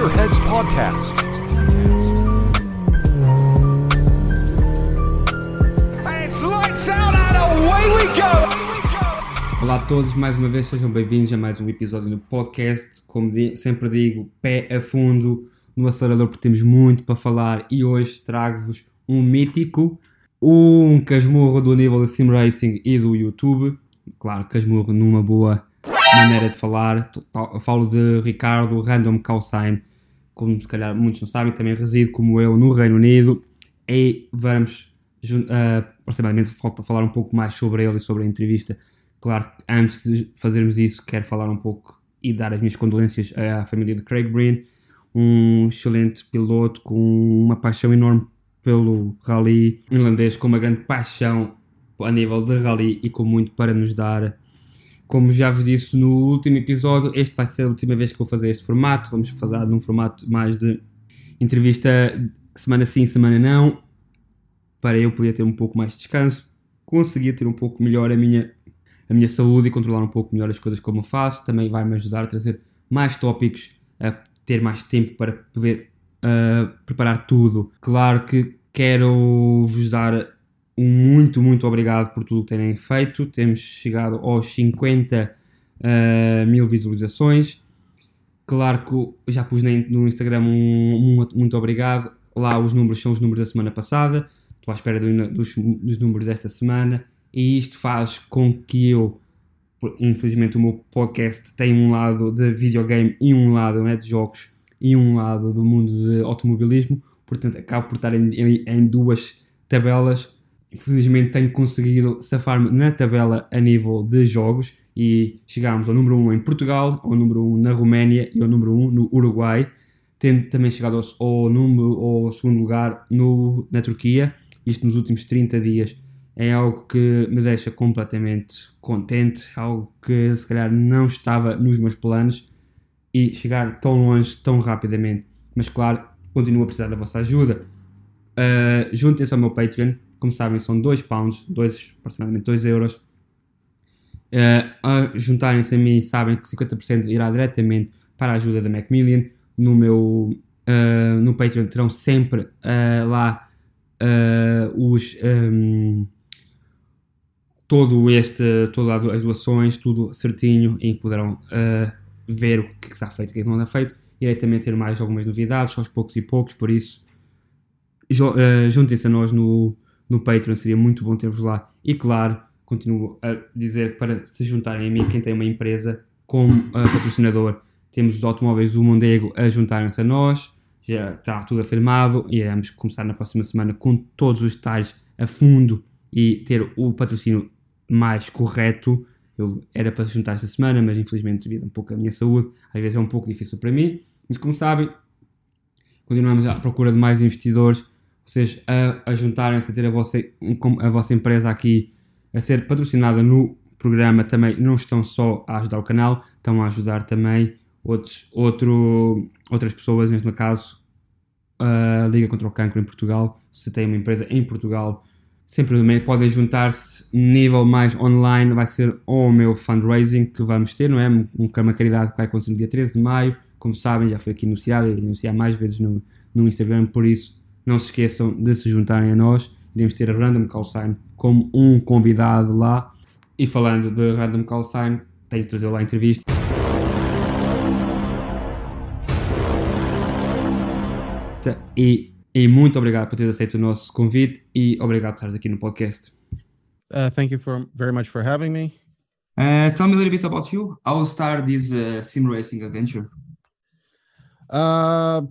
Gearheads Podcast. Olá a todos, mais uma vez sejam bem-vindos a mais um episódio do podcast. Como sempre digo, pé a fundo no acelerador porque temos muito para falar e hoje trago-vos um mítico, um casmurro do nível de Sim Racing e do YouTube. Claro, casmurro numa boa maneira de falar. Falo de Ricardo Random Calcine, como se calhar muitos não sabem, também reside como eu no Reino Unido e vamos ah, aproximadamente falar um pouco mais sobre ele e sobre a entrevista. Claro, antes de fazermos isso, quero falar um pouco e dar as minhas condolências à família de Craig Breen, um excelente piloto com uma paixão enorme pelo rally irlandês, com uma grande paixão a nível de rally e com muito para nos dar. Como já vos disse no último episódio, este vai ser a última vez que vou fazer este formato. Vamos falar num formato mais de entrevista semana sim, semana não, para eu poder ter um pouco mais de descanso, conseguir ter um pouco melhor a minha a minha saúde e controlar um pouco melhor as coisas como eu faço. Também vai me ajudar a trazer mais tópicos, a ter mais tempo para poder uh, preparar tudo. Claro que quero vos dar muito, muito obrigado por tudo que terem feito. Temos chegado aos 50 uh, mil visualizações. Claro que já pus no Instagram um, um muito obrigado. Lá os números são os números da semana passada. Estou à espera do- dos, dos números desta semana. E isto faz com que eu, infelizmente, o meu podcast tem um lado de videogame e um lado né, de jogos e um lado do mundo de automobilismo. Portanto, acabo por estar em, em- em duas tabelas. Infelizmente, tenho conseguido safar-me na tabela a nível de jogos e chegámos ao número 1 em Portugal, ao número 1 na Roménia e ao número 1 no Uruguai, tendo também chegado ao, ao número, ao segundo lugar no, na Turquia, isto nos últimos 30 dias. É algo que me deixa completamente contente, algo que se calhar não estava nos meus planos e chegar tão longe tão rapidamente. Mas claro, continuo a precisar da vossa ajuda. Uh, Juntem-se ao meu Patreon, como sabem, são 2 pounds, dois, aproximadamente 2 euros. Uh, a juntarem-se a mim, sabem que 50% irá diretamente para a ajuda da Macmillian. No meu uh, no Patreon terão sempre uh, lá os um, todo este todas as doações, tudo certinho, em que poderão uh, ver o que está feito o que não está feito. Irei também ter mais algumas novidades, aos poucos e poucos, por isso juntem-se a nós no, no Patreon, seria muito bom ter-vos lá. E claro, continuo a dizer para se juntarem a mim quem tem uma empresa como uh, patrocinador. Temos os automóveis do Mondego a juntarem-se a nós, já está tudo afirmado e iremos começar na próxima semana com todos os detalhes a fundo e ter o patrocínio mais correto. Eu era para juntar esta semana, mas infelizmente devido um pouco à minha saúde, às vezes é um pouco difícil para mim. Mas como sabem, continuamos à procura de mais investidores, vocês a, a juntarem-se a ter a vossa, a vossa empresa aqui a ser patrocinada no programa também não estão só a ajudar o canal, estão a ajudar também outros, outro, outras pessoas, neste caso a Liga contra o Cancro em Portugal. Se tem uma empresa em Portugal, sempre também podem juntar-se. Nível mais online vai ser o meu fundraising que vamos ter, não é? Um, uma caridade que vai acontecer no dia 13 de maio. Como sabem, já foi aqui anunciado e anunciar mais vezes no, no Instagram, por isso não se esqueçam de se juntarem a nós. Iremos ter a Random Call Sign como um convidado lá. E falando de Random Call Sign, tenho que trazer lá a entrevista. E, e muito obrigado por ter aceito o nosso convite e obrigado por estares aqui no podcast. Uh, thank you for very much for having me. Uh, tell me a little bit about you. How started this uh, sim racing adventure? Uh,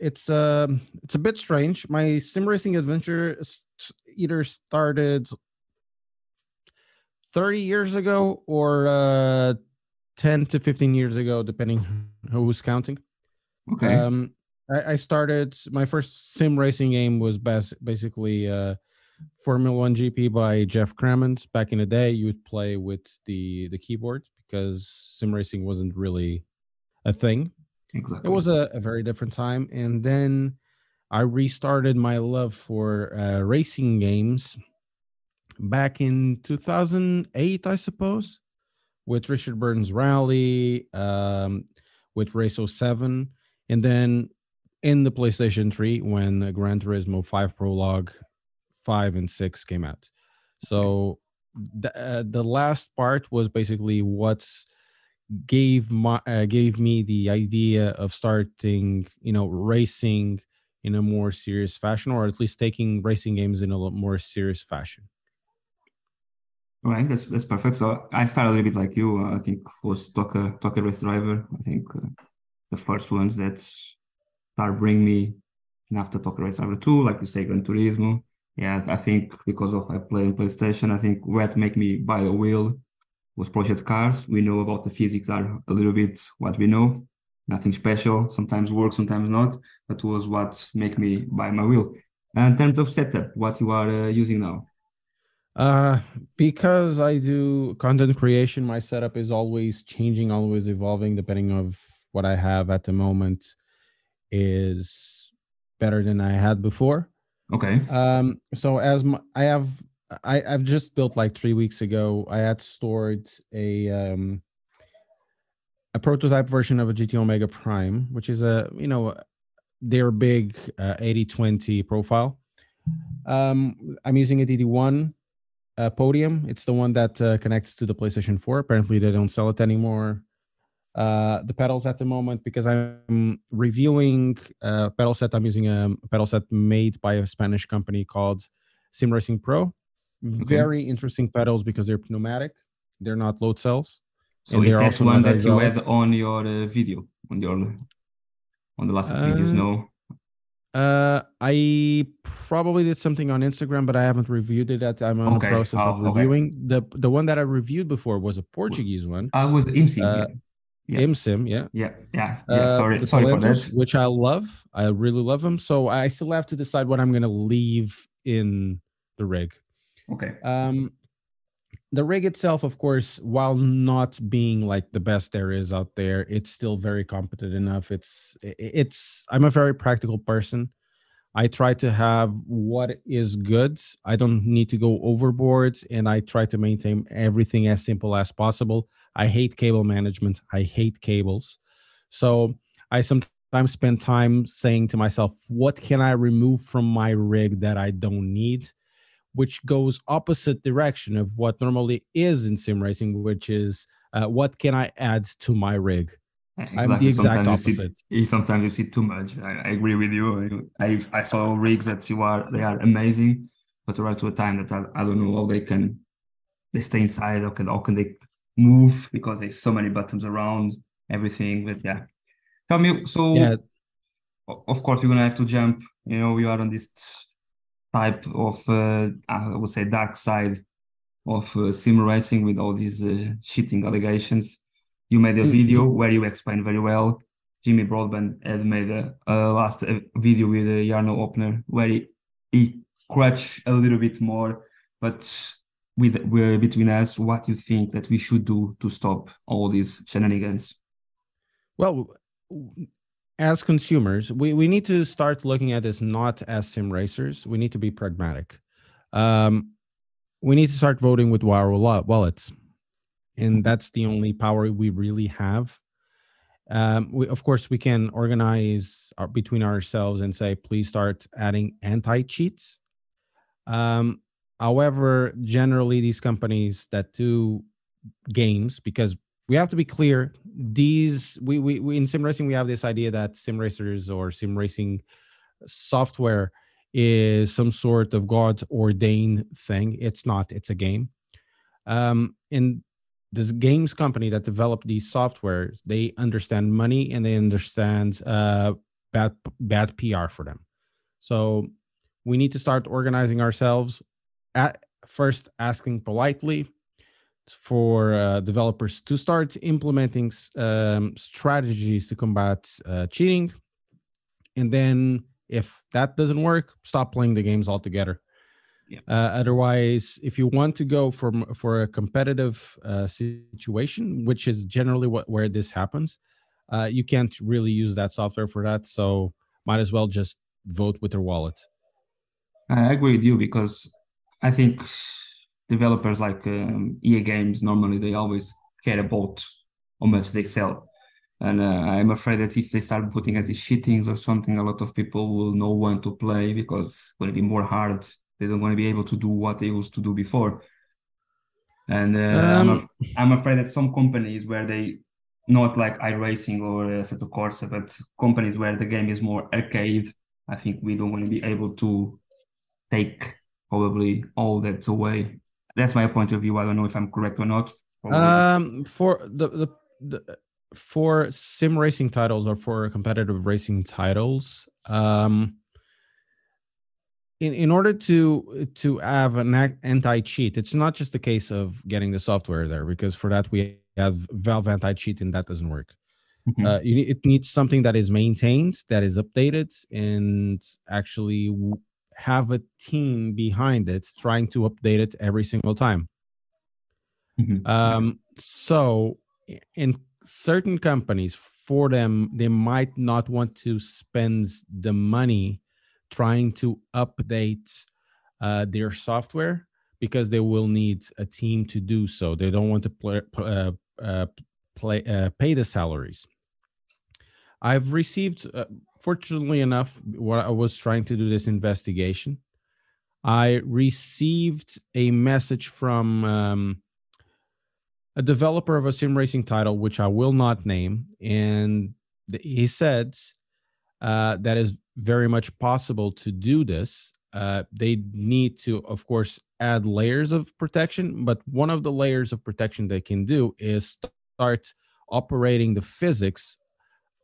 it's uh, it's a bit strange. My sim racing adventure either started 30 years ago or uh, 10 to 15 years ago, depending who's counting. Okay. Um, I, I started my first sim racing game was bas- basically uh, Formula One GP by Geoff Crammond. Back in the day, you would play with the the keyboard because sim racing wasn't really a thing. Exactly. It was a, a very different time, and then I restarted my love for uh, racing games back in 2008, I suppose, with Richard Burns Rally, um, with Race 07. and then in the PlayStation 3 when uh, Gran Turismo 5 Prologue 5 and 6 came out. So the, uh, the last part was basically what's gave my uh, gave me the idea of starting you know racing in a more serious fashion or at least taking racing games in a more serious fashion. Right that's that's perfect. So i started a little bit like you. Uh, i think was TOCA TOCA race driver. I think uh, the first ones that start bring me after TOCA race driver 2 like you say gran turismo. Yeah i think because of i play on playstation i think what make me buy a wheel was project cars. We know about the physics are a little bit what we know, nothing special. Sometimes works, sometimes not. That was what make me buy my wheel. And in terms of setup, what you are uh, using now? Uh, because I do content creation, my setup is always changing, always evolving, depending of what I have at the moment is better than I had before. Okay. Um, so as my, I have I, I've just built like three weeks ago. I had stored a um, a prototype version of a GT Omega Prime, which is a you know their big uh, 8020 profile. Um, I'm using a DD1 uh, podium. It's the one that uh, connects to the PlayStation 4. Apparently, they don't sell it anymore. Uh, the pedals at the moment because I'm reviewing a uh, pedal set. I'm using a pedal set made by a Spanish company called Sim Racing Pro. Very interesting pedals because they're pneumatic. They're not load cells. So is that one that you had on your uh, video on your on the last uh, videos? No. Uh, I probably did something on Instagram, but I haven't reviewed it. At I'm on okay. the process oh, of reviewing. Okay. The the one that I reviewed before was a Portuguese one. I was IMSIM. Uh, yeah. IMSIM, yeah. Yeah, yeah, yeah. Uh, sorry, sorry for that. Which I love. I really love them. So I still have to decide what I'm gonna leave in the rig. Okay. Um, the rig itself, of course, while not being like the best there is out there, it's still very competent enough. It's it's. I'm a very practical person. I try to have what is good. I don't need to go overboard, and I try to maintain everything as simple as possible. I hate cable management. I hate cables. So I sometimes spend time saying to myself, what can I remove from my rig that I don't need? Which goes opposite direction of what normally is in sim racing, which is uh, what can I add to my rig? Exactly. I'm the exact sometimes opposite. You see, sometimes you see too much. I, I, agree with you. I I saw rigs that you are they are amazing, but right to a time that I, I don't know how they can they stay inside or can how can they move because there's so many buttons around everything. But yeah, tell me. So yeah. of course you're gonna have to jump. You know, you are on this type of uh, I would say dark side of uh, sim racing with all these uh, cheating allegations. You made a mm-hmm. video where you explained very well. Jimmy Broadbent had made a, a last uh, video with uh, Jarno Opmeer where he, he crutched a little bit more, but with, with between us, what you think that we should do to stop all these shenanigans? Well, as consumers, we, we need to start looking at this not as sim racers. We need to be pragmatic. Um, we need to start voting with our wallets, and that's the only power we really have. Um, we, of course, we can organize our, between ourselves and say, please start adding anti cheats. Um, however, generally, these companies that do games, because we have to be clear these we, we, we in sim racing we have this idea that sim racers or sim racing software is some sort of god ordained thing. It's not it's a game. Um and this games company that developed these softwares they understand money and they understand uh bad bad pr for them. So we need to start organizing ourselves at first asking politely for uh, developers to start implementing um, strategies to combat uh, cheating. And then, if that doesn't work, stop playing the games altogether. Yeah. Uh, otherwise, if you want to go from for a competitive uh, situation, which is generally what where this happens, uh, you can't really use that software for that. So might as well just vote with your wallet. I agree with you because I think developers like um, EA Games normally they always care about how much they sell. And uh, I'm afraid that if they start putting at these cheatings or something, a lot of people will know when to play because it's going to be more hard. They don't want to be able to do what they used to do before. And uh, I'm, Um, a- I'm afraid that some companies where they not like iRacing or uh, Assetto Corsa, but companies where the game is more arcade, I think we don't want to be able to take probably all that away. That's my point of view. I don't know if I'm correct or not. Um, for the, the the for sim racing titles or for competitive racing titles, um, in in order to to have an anti cheat, it's not just a case of getting the software there because for that we have Valve anti cheat and that doesn't work. Mhm. Uh, you it needs something that is maintained, that is updated, and actually w- have a team behind it trying to update it every single time. Mhm. Um, so in certain companies, for them, they might not want to spend the money trying to update uh, their software because they will need a team to do so. They don't want to play, uh, uh, play uh, pay the salaries. I've received, uh, fortunately enough, what I was trying to do this investigation. I received a message from um, a developer of a sim racing title, which I will not name, and he said uh, that is very much possible to do this. Uh, they need to, of course, add layers of protection, but one of the layers of protection they can do is start operating the physics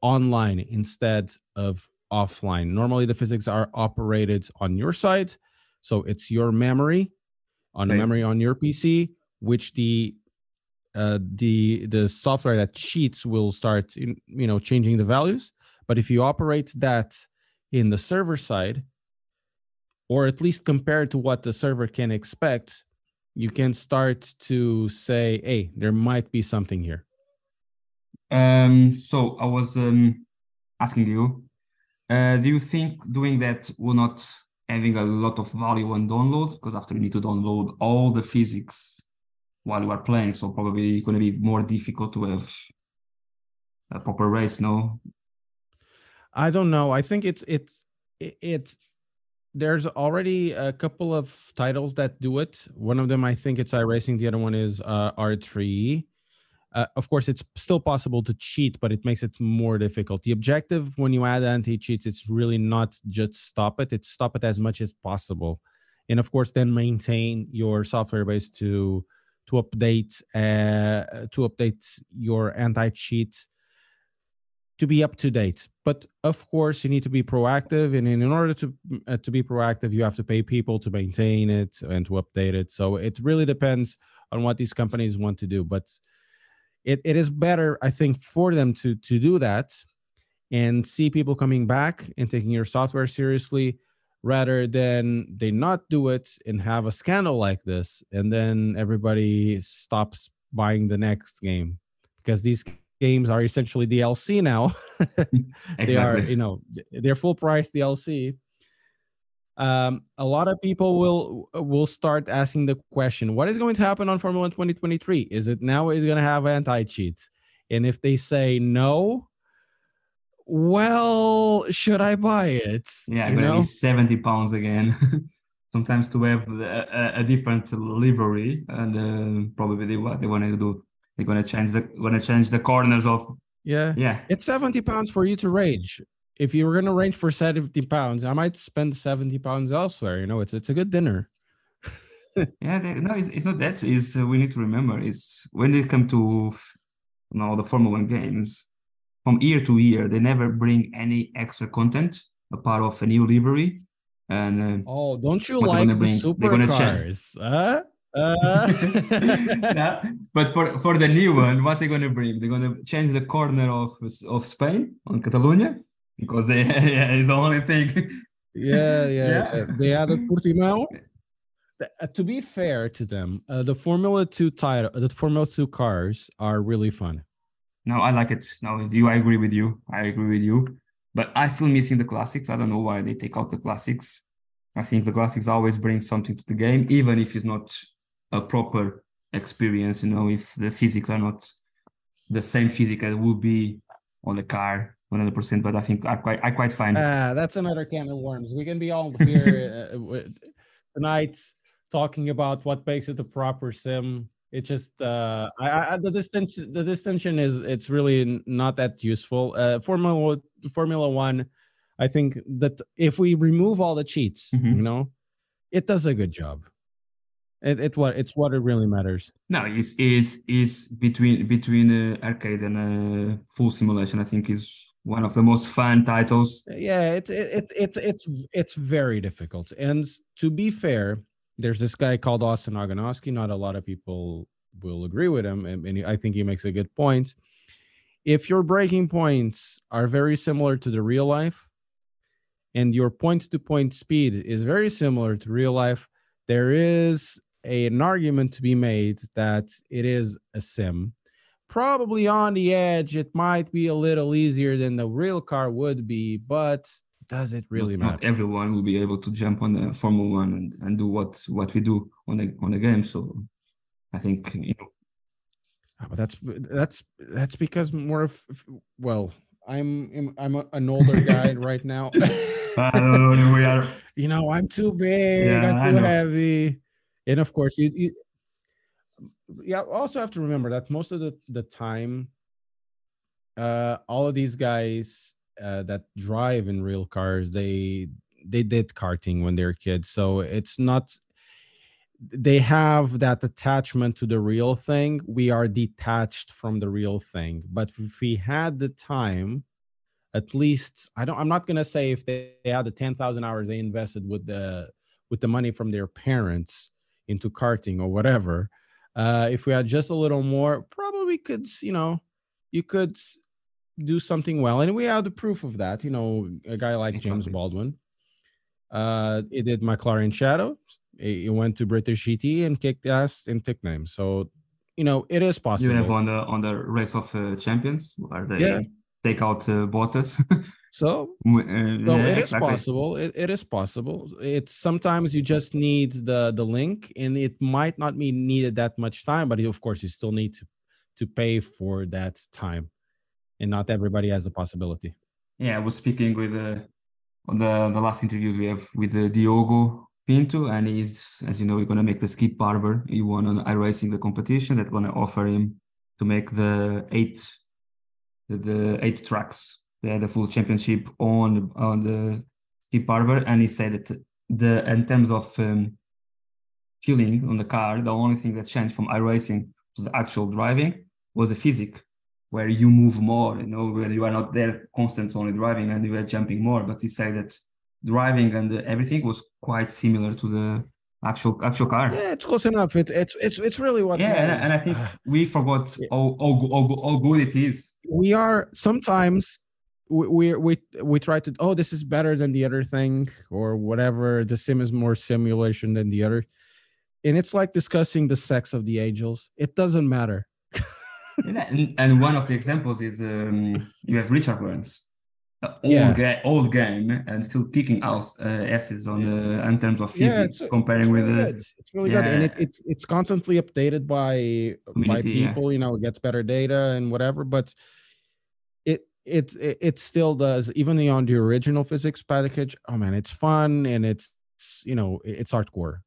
online instead of offline. Normally, the physics are operated on your side, so it's your memory on a Right. memory on your PC, which the uh, the the software that cheats will start in, you know changing the values. But if you operate that in the server side, or at least compared to what the server can expect, you can start to say, "Hey, there might be something here." Um, so I was um, asking you, uh, do you think doing that will not having a lot of value on download? Because after you need to download all the physics while you are playing, so probably going to be more difficult to have a proper race, no? I don't know. I think it's it's it's there's already a couple of titles that do it. One of them, I think it's iRacing. The other one is uh, R3. Uh, of course, it's still possible to cheat, but it makes it more difficult. The objective when you add anti cheats, it's really not just stop it; it's stop it as much as possible, and of course, then maintain your software base to to update uh, to update your anti cheat to be up to date. But of course, you need to be proactive, and in in order to uh, to be proactive, you have to pay people to maintain it and to update it. So it really depends on what these companies want to do. But it, it is better, I think, for them to to do that and see people coming back and taking your software seriously rather than they not do it and have a scandal like this and then everybody stops buying the next game because these games are essentially DLC now exactly. they are you know they're full price dlc um a lot of people will will start asking the question what is going to happen on formula 1 2023 is it now is going to have anti cheats and if they say no well should i buy it? Yeah, you gonna know? be 70 pounds again. Sometimes to have a, a- different livery, and uh, probably what they want to do, they're gonna change the gonna change the corners of yeah. Yeah. it's 70 pounds for you to rage if you were going to range for 70 pounds i might spend 70 pounds elsewhere you know it's it's a good dinner Yeah, they, no, it's, it's not that. It's uh, we need to remember. It's when they come to you know the Formula One games, from year to year, they never bring any extra content a part of a new livery, and uh, Oh, don't you like the bring- they're gonna change- supercars? Huh? Uh, yeah, but for for the new one, what they're gonna bring? They're gonna change the corner of of Spain on Catalonia because they yeah, it's the only thing. yeah, yeah, Yeah. They added Portimao. Uh, to be fair to them, uh, the Formula Two title, the Formula Two cars are really fun. No, I like it. No, you. I agree with you. I agree with you. But I still missing the classics. I don't know why they take out the classics. I think the classics always bring something to the game, even if it's not a proper experience. You know, if the physics are not the same physics as would be on the car 100%. But I think I quite I quite find Ah, that's another can of worms. We can be all here uh, tonight talking about what makes it a proper sim. It just uh, I, I, the distinction the distinction is it's really not that useful. Uh, Formula Formula One, I think that if we remove all the cheats, Mhm. you know, it does a good job. It, it what it's what it really matters. no is is is between between uh, arcade and uh, full simulation. I think is one of the most fun titles. yeah it, it, it it's it's it's very difficult and to be fair there's this guy called austin Ogonoski. not a lot of people will agree with him and, and i think he makes a good point if your breaking points are very similar to the real life and your point to point speed is very similar to real life there is a, an argument to be made that it is a sim probably on the edge it might be a little easier than the real car would be but does it really not, matter? not everyone will be able to jump on the Formula One and, and do what what we do on the on the game. So I think you know, Ah, but that's that's that's because more of well i'm i'm an older guy right now. I don't know, we are you know i'm too big Yeah, i'm too heavy. And of course you, you yeah also have to remember that most of the the time uh all of these guys uh that drive in real cars they they did karting when they were kids. So it's not they have that attachment to the real thing. We are detached from the real thing. But if we had the time at least i don't i'm not going to say if they, they had the 10,000 hours they invested with the with the money from their parents into karting or whatever uh if we had just a little more probably could you know you could do something well and we have the proof of that you know a guy like james baldwin uh he did mclaren shadow he he went to british gt and kicked ass in tick name so you know it is possible. you have on the on the race of uh, champions where they Yeah. take out uh, Bottas. so uh, So yeah, it is exactly. possible. It, it is possible. It's sometimes you just need the the link, and it might not be needed that much time, but of course you still need to to pay for that time, and not everybody has the possibility. Yeah, I was speaking with uh, on the the last interview we have with uh, Diogo Pinto, and he's, as you know, we're gonna make the Skip Barber. He won on iRacing the competition that gonna offer him to make the eight the, the eight tracks, yeah, the full championship on on the Skip Barber, and he said that the in terms of um, feeling on the car, the only thing that changed from iRacing to the actual driving was the physic where you move more, you know, where you are not there constant only driving and you are jumping more. But he said that driving and everything was quite similar to the actual actual car. Yeah, Yeah, it's close enough. It, it's it's it's really what. and, and I think we forgot Yeah. how, how, how, how good it is. we are sometimes we we we we try to oh this is better than the other thing or whatever the sim is more simulation than the other and it's like discussing the sex of the angels it doesn't matter And, one of the examples is um, you have Richard Burns. uh, Old, Yeah. ga- old game and still kicking out uh, asses on the in terms of Yeah, physics it's- comparing with really the good. it's really good and it, yeah. it's it's constantly updated by by Community, yeah. people you know it gets better data and whatever but it it still does even on the original physics package oh man it's fun and it's you know it's hardcore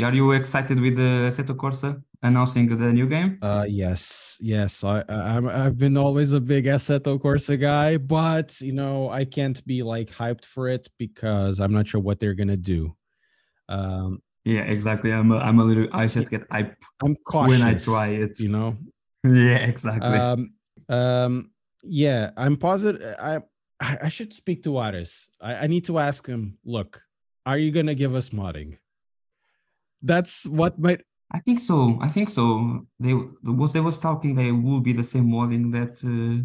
Are you excited with the Assetto Corsa announcing the new game? Uh, yes, yes. I, I I've been always a big Assetto Corsa guy, but you know I can't be like hyped for it because I'm not sure what they're gonna do. Um, Yeah, exactly. I'm a, I'm a little. I just get hype I'm cautious when I try it. You know. Yeah, exactly. Um, um, yeah. I'm positive. I I should speak to Aris. I, I need to ask him. Look, are you gonna give us modding? That's what might I think so. I think so. They was they was talking they will be the same modding that uh,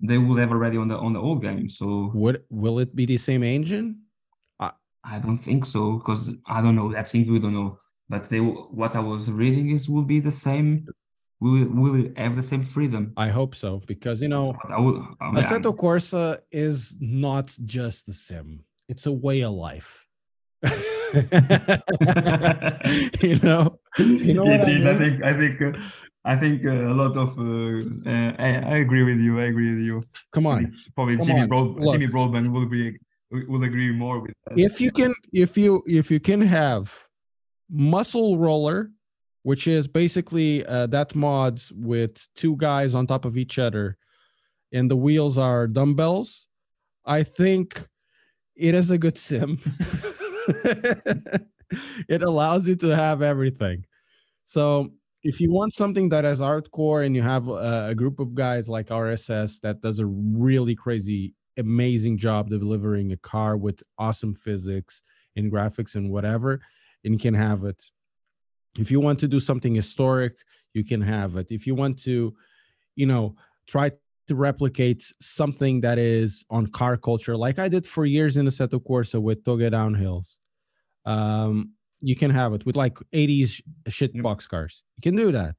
they will have already on the on the old game. So would will it be the same engine? I I don't think so because I don't know. I think we don't know. But they what I was reading is will be the same. Will will have the same freedom. I hope so because you know I will. I mean, Assetto Corsa is not just a sim; it's a way of life. you know, you know I is. I think. I think. uh, I think uh, a lot of uh, uh, I, I agree with you. I agree with you. Come on. Probably Come Jimmy on, Broad. Jimmy Broadbent will be will agree more with that. if you can if you if you can have muscle roller which is basically uh, that mods with two guys on top of each other and the wheels are dumbbells. I think it is a good sim. It allows you to have everything. So if you want something that is hardcore and you have a, a group of guys like rss that does a really crazy amazing job delivering a car with awesome physics and graphics and whatever and you can have it if you want to do something historic you can have it. If you want to you know try to replicate something that is on car culture like i did for years in the Assetto Corsa with Touge downhills um you can have it with like 80s shit box cars. You can do that.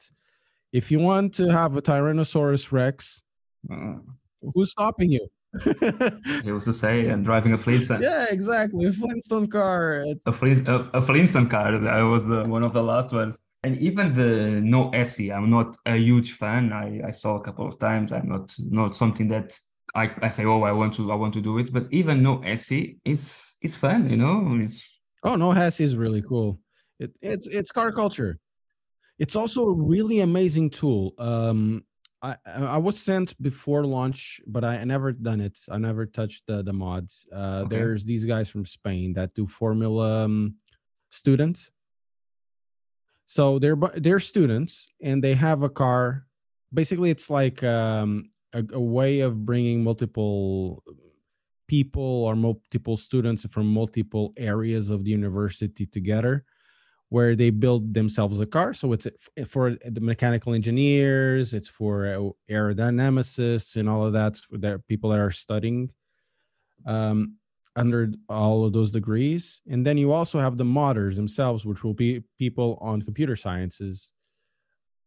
If you want to have a tyrannosaurus rex Uh, who's stopping you he was to say and driving a Flintstone. yeah exactly a flintstone car A, Flint, a, a Flintstone car. I was uh, one of the last ones. And even the No Hesi, I'm not a huge fan. I, I saw a couple of times. I'm not not something that I, I say, oh, I want to I want to do it. But even No Hesi is is fun, you know. It's Oh no, Hesi is really cool. It, it's it's car culture. It's also a really amazing tool. Um, I I was sent before launch, but I, I never done it. I never touched the the mods. Uh, Okay. There's these guys from Spain that do Formula um, students. So they're they're students and they have a car. Basically, it's like um, a, a way of bringing multiple people or multiple students from multiple areas of the university together where they build themselves a car. So it's for the mechanical engineers it's for uh, aerodynamicists and all of that the people that are studying um, under all of those degrees. And then you also have the modders themselves which will be people on computer sciences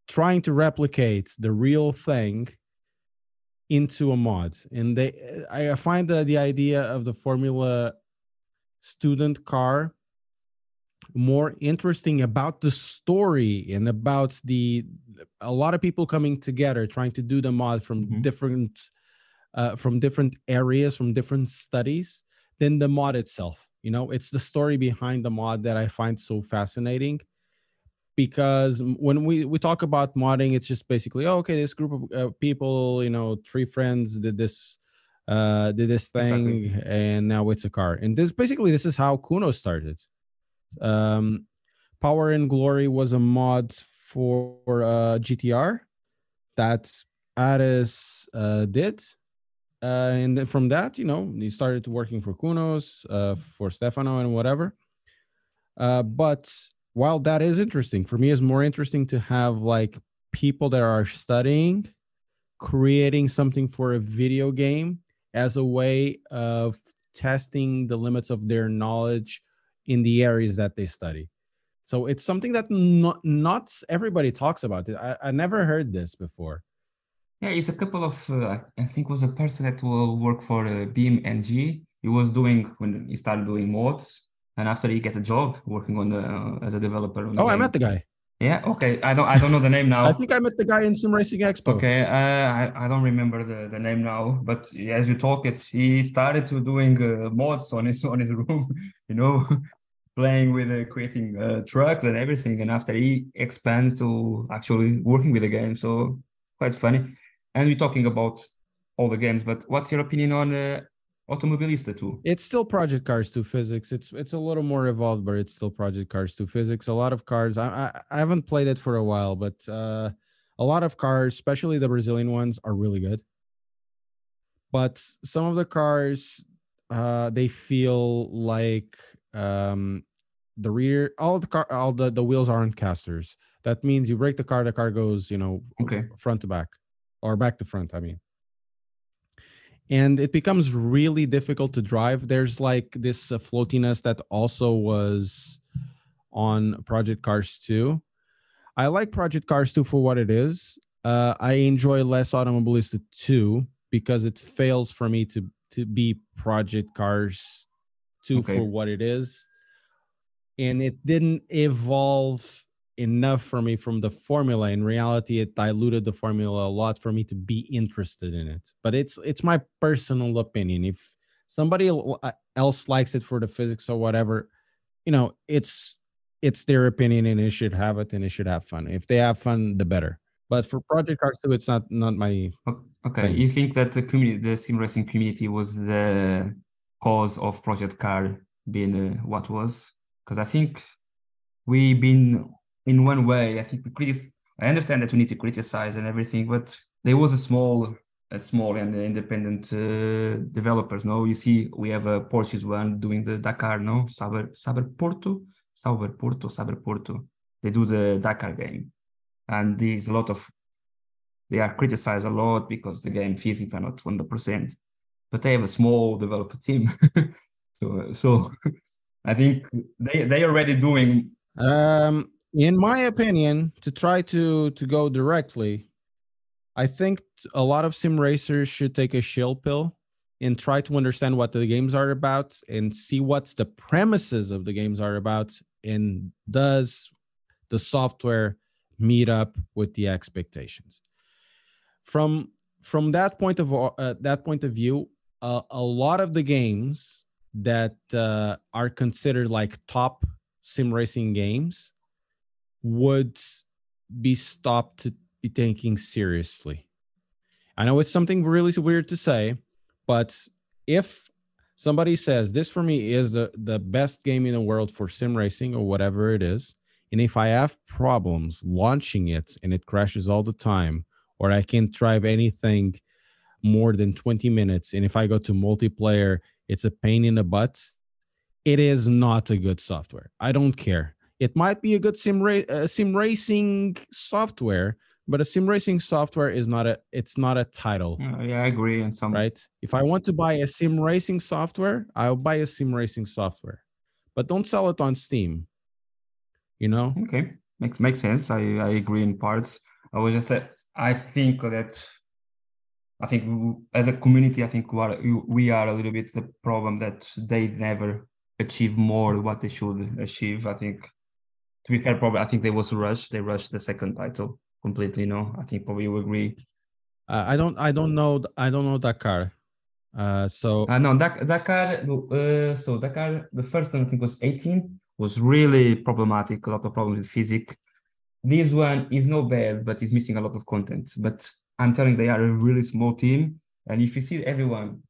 trying to replicate the real thing into a mod. And they i find the, the idea of the formula student car more interesting about the story and about the a lot of people coming together trying to do the mod from Mhm. different uh, from different areas from different studies than the mod itself you know it's the story behind the mod that i find so fascinating because when we we talk about modding it's just basically oh, okay this group of uh, people you know three friends did this uh did this thing Exactly. and now it's a car and this basically this is how Kunos started um power and glory was a mod for uh gtr that Aris uh did. Uh and then from that you know he started working for kunos uh for stefano and whatever. Uh but while that is interesting for me it's more interesting to have like people that are studying creating something for a video game as a way of testing the limits of their knowledge in the areas that they study so it's something that not not everybody talks about it i, I never heard this before Yeah, it's a couple of, uh, I think was a person that will work for uh, BeamNG. He was doing, when he started doing mods, and after he get a job working on the, uh, as a developer. Oh i met the guy Yeah, okay. I don't, I don't know the name now. i think i met the guy in sim racing expo Okay, uh, I, I don't remember the, the name now, but as you talk it, he started to doing uh, mods on his on his room, you know, playing with uh, creating uh, trucks and everything. And after he expands to actually working with the game, so quite funny. And we're talking about all the games, but what's your opinion on uh, Automobilista 2? it's still project cars 2 physics it's it's a little more evolved but it's still project cars 2 physics a lot of cars i i, I haven't played it for a while but uh a lot of cars especially the brazilian ones are really good but some of the cars uh they feel like um the rear all the car all the the wheels aren't casters. That means you break the car the car goes you know Okay. front to back or back to front i mean. And it becomes really difficult to drive. There's like this uh, floatiness that also was on project cars 2 i like project cars 2 for what it is. Uh, i enjoy less automobilista 2 because it fails for me to to be project cars 2 Okay. for what it is and it didn't evolve enough for me from the formula. In reality, it diluted the formula a lot for me to be interested in it. But it's it's my personal opinion. If somebody uh, else likes it for the physics or whatever, you know, it's it's their opinion and they should have it and they should have fun. If they have fun, the better. But for Project Cars 2, it's not not my okay. Thing. You think that the community, the sim racing community, was the cause of Project Car being uh, what was? Because I think we've been in one way. I think we critic- I understand that we need to criticize and everything, but there was a small, a small and independent uh, developers. No, you see, we have a Portuguese one doing the Dakar. No, Saber Saber Porto, Saber Porto, Saber Porto. They do the Dakar game and there's a lot of they are criticized a lot because the game physics are not 100% but they have a small developer team so so i think they they already doing um in my opinion to try to to go directly i think a lot of sim racers should take a chill pill and try to understand what the games are about and see what's the premises of the games are about and does the software meet up with the expectations. From from that point of uh, that point of view, uh, a lot of the games that uh, are considered like top sim racing games would be stopped to be taken seriously. I know it's something really weird to say, but if somebody says this for me is the, the best game in the world for sim racing or whatever it is, and if I have problems launching it and it crashes all the time, or I can't drive anything more than 20 minutes, and if I go to multiplayer, it's a pain in the butt, it is not a good software. I don't care. It might be a good sim, ra- uh, sim racing software, but a sim racing software is not a it's not a title. Uh, yeah, I agree. And some right. If I want to buy a sim racing software, I'll buy a sim racing software, but don't sell it on Steam you know okay makes makes sense i i agree in parts i was just uh, i think that i think as a community i think we are, we are a little bit the problem that they never achieve more what they should achieve i think. To be fair probably i think they was rushed. They rushed the second title completely no i think probably you agree. Uh, i don't i don't know i don't know dakar. Uh so uh, no dakar uh, so dakar the first one i think was 18 was really problematic, a lot of problems with physics. This one is not bad, but is missing a lot of content. But I'm telling they are a really small team. And if you see everyone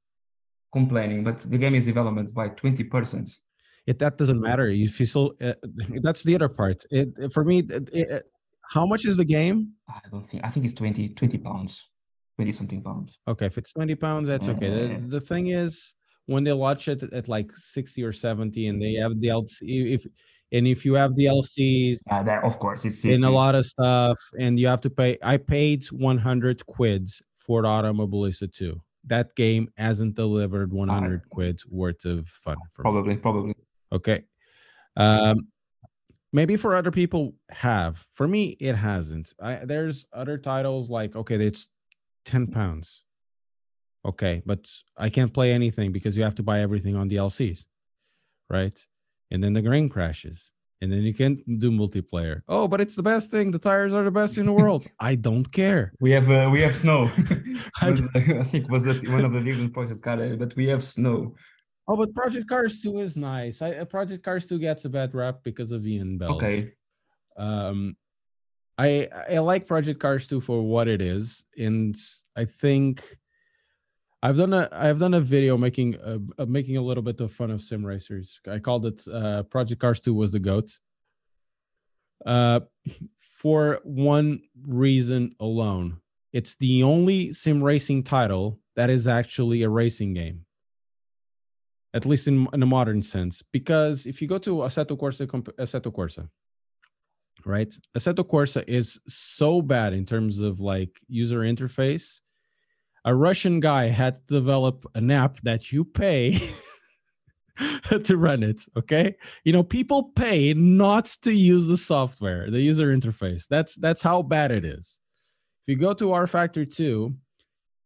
complaining, but the game is developed by 20 persons. It, that doesn't matter. If you still, uh, that's the other part. It, for me, it, how much is the game? I don't think, I think it's 20, 20 pounds, 20 something pounds. Okay. If it's 20 pounds, that's okay. The, the thing is, when they watch it at like 60 or 70 and they have DLC if and if you have DLCs yeah that of course it's in a lot of stuff and you have to pay I paid 100 quids for Automobilista 2 that game hasn't delivered 100 uh, quids worth of fun probably me. probably okay. Um maybe for other people have. For me it hasn't. I, there's other titles like okay it's 10 pounds. Okay but i can't play anything because you have to buy everything on the dlcs right and then the grain crashes and then you can't do multiplayer. Oh but it's the best thing. The tires are the best in the world. I don't care. We have uh, we have snow. Was, I think was one of the reasons project car but we have snow. Oh but project cars 2 is nice. I, uh, project cars 2 gets a bad rap because of ian bell. Okay. Um i i like project cars 2 for what it is and i think I've done a I've done a video making uh, uh, making a little bit of fun of sim racers. I called it uh, Project Cars 2 was the goat. Uh, for one reason alone, it's the only sim racing title that is actually a racing game. At least in, in a modern sense, because if you go to Assetto Corsa, Assetto Corsa, right? Assetto Corsa is so bad in terms of like user interface a Russian guy had to develop an app that you pay to run it. Okay, you know people pay not to use the software, the user interface. That's that's how bad it is. If you go to rFactor 2,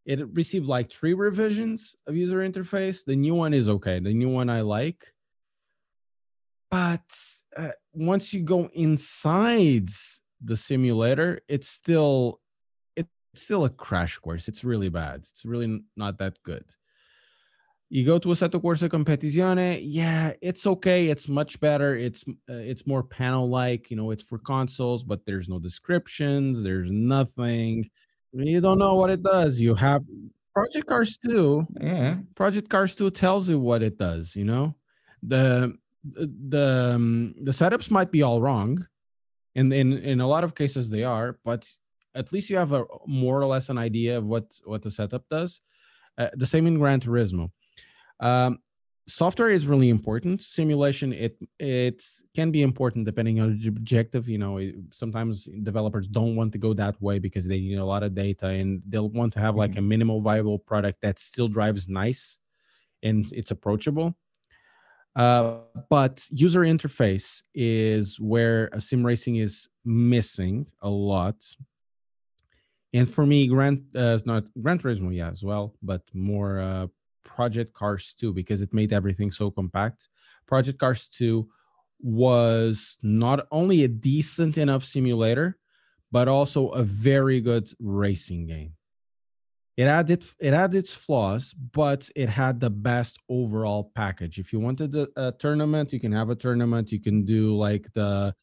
it received like three revisions of user interface. The new one is okay. The new one I like. but uh, once you go inside the simulator, it's still it's still a crash course. It's really bad. It's really not that good. You go to a Assetto Corsa Competizione, yeah, it's okay. It's much better. It's uh, it's more panel-like. You know, it's for consoles, but there's no descriptions. There's nothing. You don't know what it does. You have Project Cars 2 Yeah. Project Cars 2 tells you what it does, you know? The the um, the setups might be all wrong. And in in a lot of cases they are, but at least you have a more or less an idea of what what the setup does. Uh, the same in Gran Turismo. Um, software is really important. Simulation it it can be important depending on the objective. You know, it- sometimes developers don't want to go that way because they need a lot of data and they'll want to have like a minimal viable product that still drives nice and it's approachable. Uh, but user interface is where a sim racing is missing a lot. And for me, Gran uh, not Gran Turismo, yeah, as well, but more uh, Project Cars 2 because it made everything so compact. Project Cars 2 was not only a decent enough simulator, but also a very good racing game. It had it, it had its flaws, but it had the best overall package. If you wanted a, a tournament, you can have a tournament. You can do like the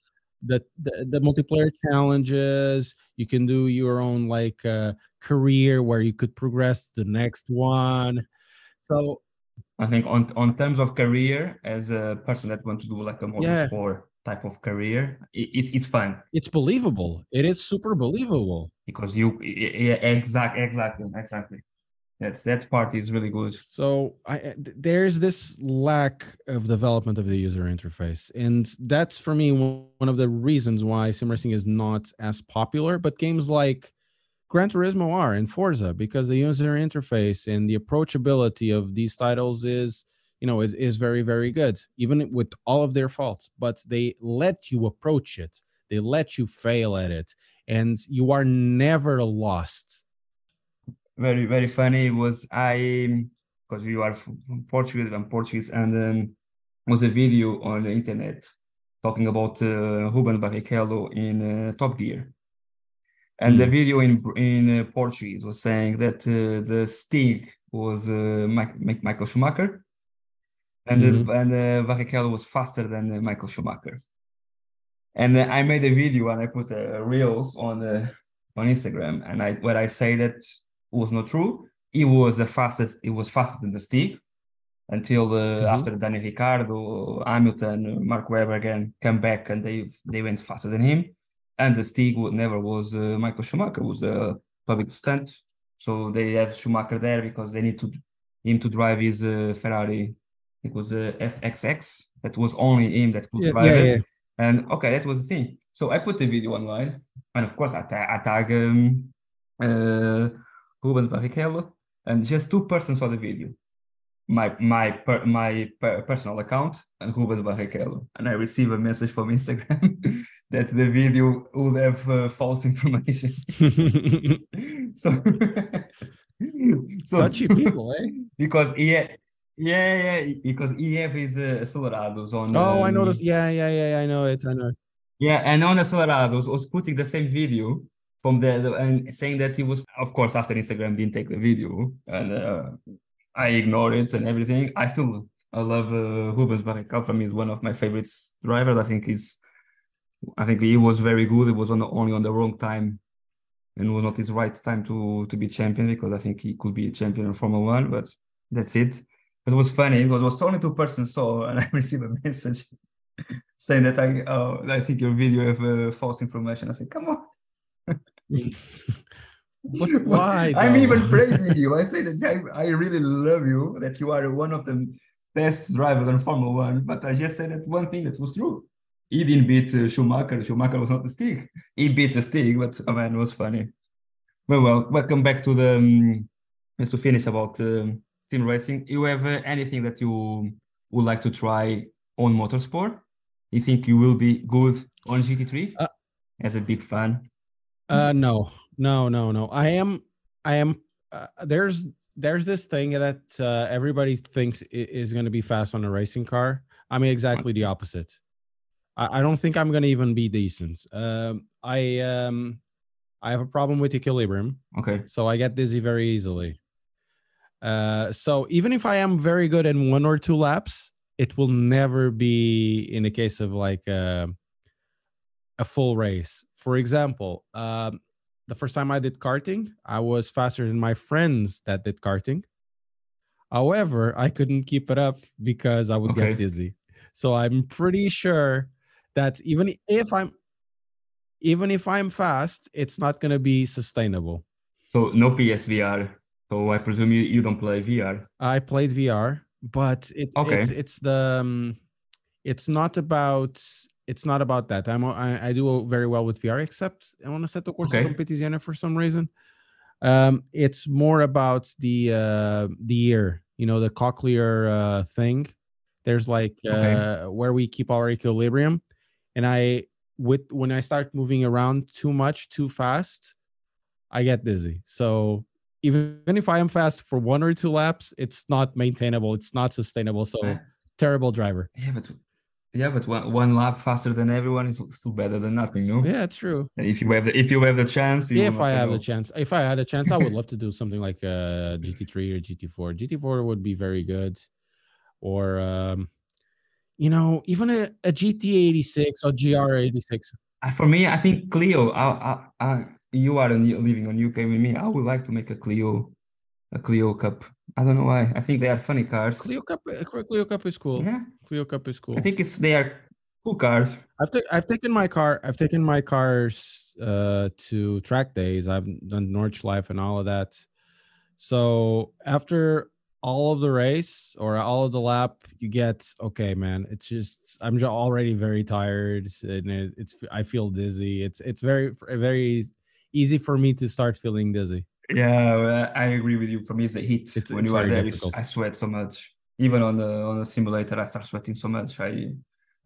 the the, the multiplayer challenges. You can do your own like uh, career where you could progress to the next one. So I think on on terms of career, as a person that wants to do like a Yeah. motorsport type of career, it, it's it's fun it's believable. It is super believable. because you yeah exact exactly exactly. That's that part is really good. So I there's this lack of development of the user interface, and that's for me one one of the reasons why sim racing is not as popular. But games like Gran Turismo are and Forza because the user interface and the approachability of these titles is you know is, is very very good even with all of their faults but they let you approach it they let you fail at it and you are never lost very very funny was I because you are from Portugal I'm Portuguese and um, was a video on the internet talking about uh, Ruben Barrichello in uh, Top Gear and the Mm. video in in uh, Portuguese was saying that uh, the Stig was uh, Mike, Michael Schumacher and Mhm. the, and uh, Barrichello was faster than Michael Schumacher and I made a video and I put uh, reels on uh, on Instagram, and I where I say that was not true. He was the fastest. He was faster than the Steve until uh, Mhm. after Daniel Ricciardo, Hamilton, Mark Webber again come back, and they they went faster than him. And the Stig would never was uh, Michael Schumacher was a public stunt. So they have Schumacher there because they need to him to drive his uh, Ferrari. It was a FXX. That was only him that could drive it. And okay, that was the thing. So I put the video online, and of course I, ta- I tag um, uh, Rubens Barrichello, and just two persons saw the video. My my per, my per, personal account and Rubens Barrichello, and I receive a message from Instagram that the video would have uh, false information. so so touchy people eh because he had, yeah yeah because he have his uh, acelerados on. Oh, I um, noticed. Yeah, yeah, yeah. I know it. I know. It. yeah, and on Acelerados was putting the same video from the, the- and saying that he was, of course, after Instagram didn't take the video, and uh, I ignored it and everything. I still I love uh, Rubens Barrichello. From he's one of my favorite drivers. I think he's, I think he was very good. It was on the, only on the wrong time, and was not his right time to to be champion because I think he could be a champion in Formula One. But that's it. It was funny because it was only two persons saw, and I received a message saying that I oh, I think your video have uh, false information. I said, come on. But why? I'm though? even praising you. I say that I, I really love you, that you are one of the best drivers on Formula One. But I just said that one thing that was true. He didn't beat uh, Schumacher. Schumacher was not the Stig. He beat the Stig, but oh man, it was funny. Well, well, welcome back to the um, just to finish about um, sim racing. You have uh, anything that you would like to try on motorsport? You think you will be good on GT3 Uh, as a big fan? Uh, no, no, no, no. I am, I am. Uh, there's, there's this thing that uh, everybody thinks is going to be fast on a racing car. I'm exactly the opposite. I, I don't think I'm gonna even be decent. Um, I um, I have a problem with equilibrium, Okay. so I get dizzy very easily. Uh, so even if I am very good in one or two laps, it will never be in the case of like uh, a full race. For example, um, the first time I did karting, I was faster than my friends that did karting. However, I couldn't keep it up because I would Okay. get dizzy. So I'm pretty sure that even if I'm even if I'm fast, it's not going to be sustainable. So no PSVR. So I presume you, you don't play VR. I played VR, but it, Okay. it's it's the um, it's not about it's not about that. I'm I do very well with VR, except I want to Assetto Corsa Okay. competizione for some reason. Um, it's more about the uh, the ear, you know, the cochlear uh, thing. There's like Okay. uh, where we keep our equilibrium, and I with when I start moving around too much, too fast, I get dizzy. So even if I am fast for one or two laps, it's not maintainable. It's not sustainable. So terrible driver. Yeah, but yeah, but one, one lap faster than everyone is still better than nothing, no? Yeah, true. And if you have the if you have the chance, you if I have no. the chance, if I had a chance, I would love to do something like uh, GT3 or GT4. GT4 would be very good, or um, you know, even a, a GT86 or GR86. Uh, For me, I think Clio. I, I, I, you are living on UK with me. I would like to make a Clio, a Clio Cup. I don't know why. I think they are funny cars. Clio Cup, uh, Clio Cup is cool. Yeah, Clio Cup is cool. I think it's they are cool cars. I've ta- I've taken my car. I've taken my cars uh, to track days. I've done Nordschleife and all of that. So after all of the race or all of the lap, you get okay, man. It's just I'm just already very tired and it, it's I feel dizzy. It's it's very very easy for me to start feeling dizzy. Yeah, I agree with you. For me, it's the heat. It's- when it's you are there. I sweat so much. Even on the on the simulator, I start sweating so much. I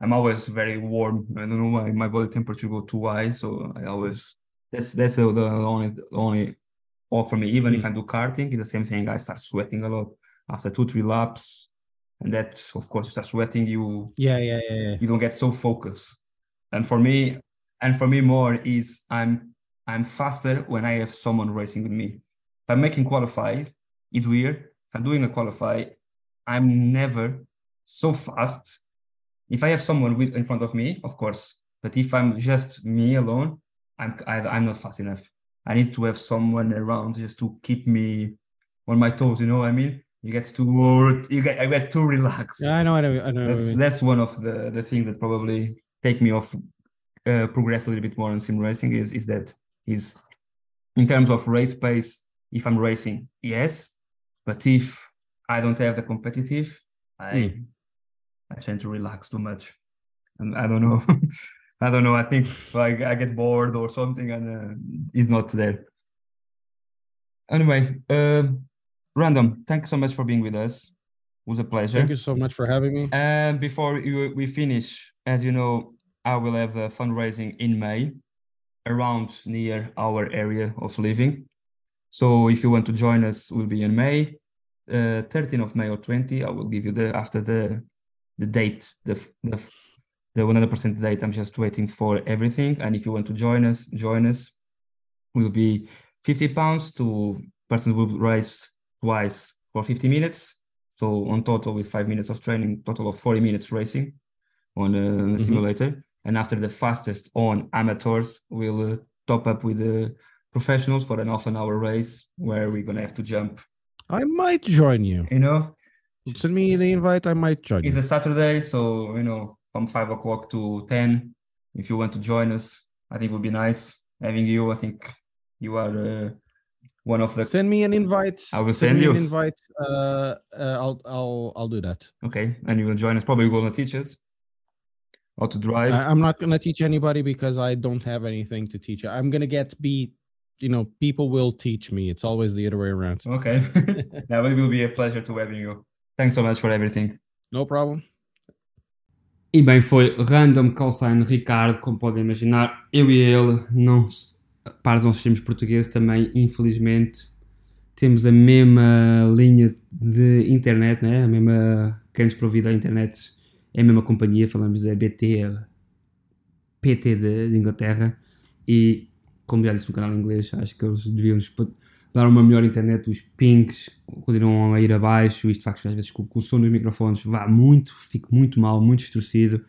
I'm always very warm. I don't know why my body temperature go too high, so I always that's that's the, only the only all for me. Even if mm. I do karting, it's the same thing. I start sweating a lot after two three laps, and that of course you start sweating. You Yeah, yeah, yeah, yeah. you don't get so focused. And for me, and for me more is I'm I'm faster when I have someone racing with me. If I'm making qualifies, it's weird. If I'm doing a qualify, I'm never so fast. If I have someone with in front of me, of course. But if I'm just me alone, I'm I, I'm not fast enough. I need to have someone around just to keep me on my toes. You know what I mean? You get too you get I get too relaxed Yeah, I know. I know. I know. that's that's one of the the things that probably take me off uh, progress a little bit more in sim racing is is that is in terms of race pace if i'm racing yes. But if i don't have the competitive i i tend to relax too much. And i don't know. I don't know. I think like i get bored or something and uh, it's not there. Anyway um random thanks so much for being with us. It was a pleasure. Thank you so much for having me. and before you, we finish, as you know, I will have a fundraising in May around near our area of living. So if you want to join us, we'll be in May, uh, 13th of May or 20. I will give you the after the the date, the the the 100% date. I'm just waiting for everything. And if you want to join us, join us. Will be 50 pounds to person will race twice for 50 minutes. So on total with five minutes of training, total of 40 minutes racing on a, on a Mhm. simulator. And after the fastest on amateurs, we'll uh, top up with the professionals for an half an hour race where we're gonna have to jump. I might join you. You know, Send me the invite. I might join it's you. a Saturday, so you know from five o'clock to ten. If you want to join us, I think it would be nice having you. I think you are uh, one of the Send me an invite. I will send me you. an invite. Uh, uh, I'll I'll I'll do that. okay, and you will join us. Probably going to teach us how to drive. I, I'm not gonna teach anybody because I don't have anything to teach. I'm gonna get beat. You know, people will teach me. It's always the other way around. Okay. now it will be a pleasure to having you. Thanks so much for everything. No problem. E bem, foi Random Callsign Ricardo, como podem imaginar, eu e ele, não, para os nossos times portugueses também, infelizmente, temos a mesma linha de internet, né? a mesma, quem nos provida a internet é a mesma companhia, falamos da BT, PT de, de Inglaterra e, como já disse no canal inglês, acho que eles deviam dar uma melhor internet, os pings continuam a ir abaixo, isto faz que às vezes com, o som dos microfones vá muito, fico muito mal, muito distorcido,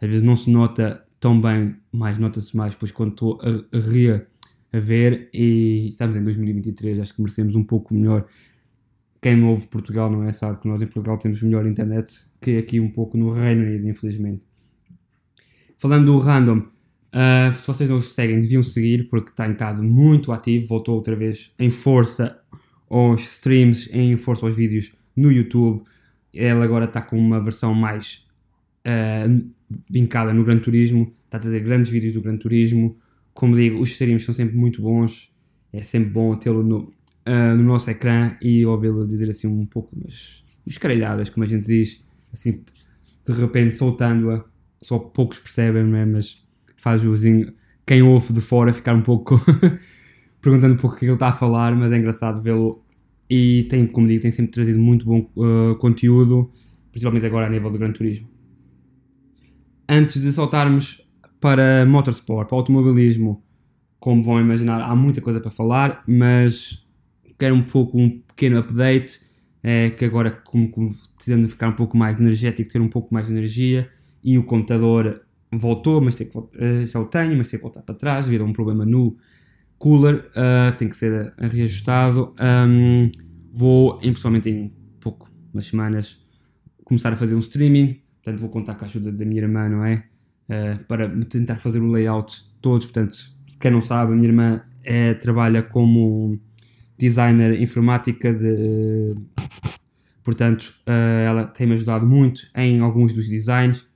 às vezes não se nota tão bem, mas nota-se mais depois quando estou a, a rir a ver e estamos em 2023, acho que merecemos um pouco melhor. Quem ouve Portugal não é sabe que nós em Portugal temos melhor internet que aqui um pouco no Reino Unido, infelizmente. Falando do random, uh, se vocês não seguem, deviam seguir porque está estado muito ativo, voltou outra vez em força aos streams, em força aos vídeos no YouTube. Ele agora está com uma versão mais uh, vincada no Gran Turismo, está a trazer grandes vídeos do Gran Turismo. Como digo, os streams são sempre muito bons, é sempre bom tê-lo no, uh, no nosso ecrã e ouvi-lo dizer assim um pouco umas escaralhadas, como a gente diz, assim de repente soltando-a, só poucos percebem, não é? mas faz o vizinho, quem ouve de fora ficar um pouco perguntando um pouco o que ele está a falar, mas é engraçado vê-lo e tem, como digo, tem sempre trazido muito bom uh, conteúdo, principalmente agora a nível do Gran Turismo. Antes de saltarmos para motorsport, para automobilismo, como vão imaginar, há muita coisa para falar, mas quero um pouco um pequeno update, é, que agora como, como de ficar um pouco mais energético, ter um pouco mais de energia, e o computador voltou, mas tem que, uh, já o tenho, mas tem que voltar para trás devido a um problema no cooler, uh, tem que ser reajustado. Um, vou, pessoalmente em pouco, umas semanas, começar a fazer um streaming, portanto vou contar com a ajuda da minha irmã, não é? Uh, para tentar fazer o layout todos, portanto, quem não sabe, a minha irmã é, trabalha como designer informática de portanto uh, ela tem-me ajudado muito em alguns dos designs.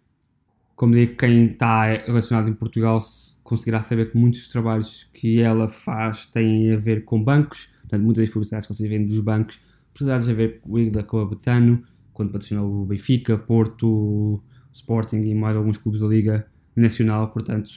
Como digo, quem está relacionado em Portugal conseguirá saber que muitos dos trabalhos que ela faz têm a ver com bancos, portanto, muitas das publicidades que vocês veem dos bancos, publicidades a ver com o com a Betano, quando patrocinou o Benfica, Porto, Sporting e mais alguns clubes da Liga Nacional, portanto,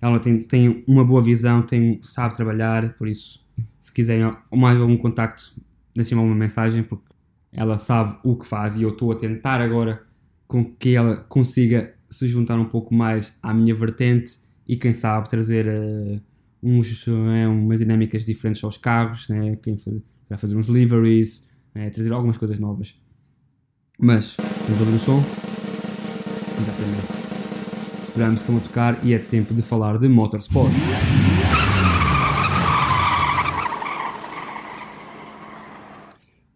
ela tem, tem uma boa visão, tem, sabe trabalhar, por isso, se quiserem mais algum contacto, deixem-me uma mensagem, porque ela sabe o que faz e eu estou a tentar agora com que ela consiga se juntar um pouco mais à minha vertente e quem sabe trazer uh, uns, uh, umas dinâmicas diferentes aos carros, né? quem faz, fazer uns liveries, né? trazer algumas coisas novas. Mas, vamos ouvir o som? Exatamente. Esperamos que a tocar e é tempo de falar de motorsport.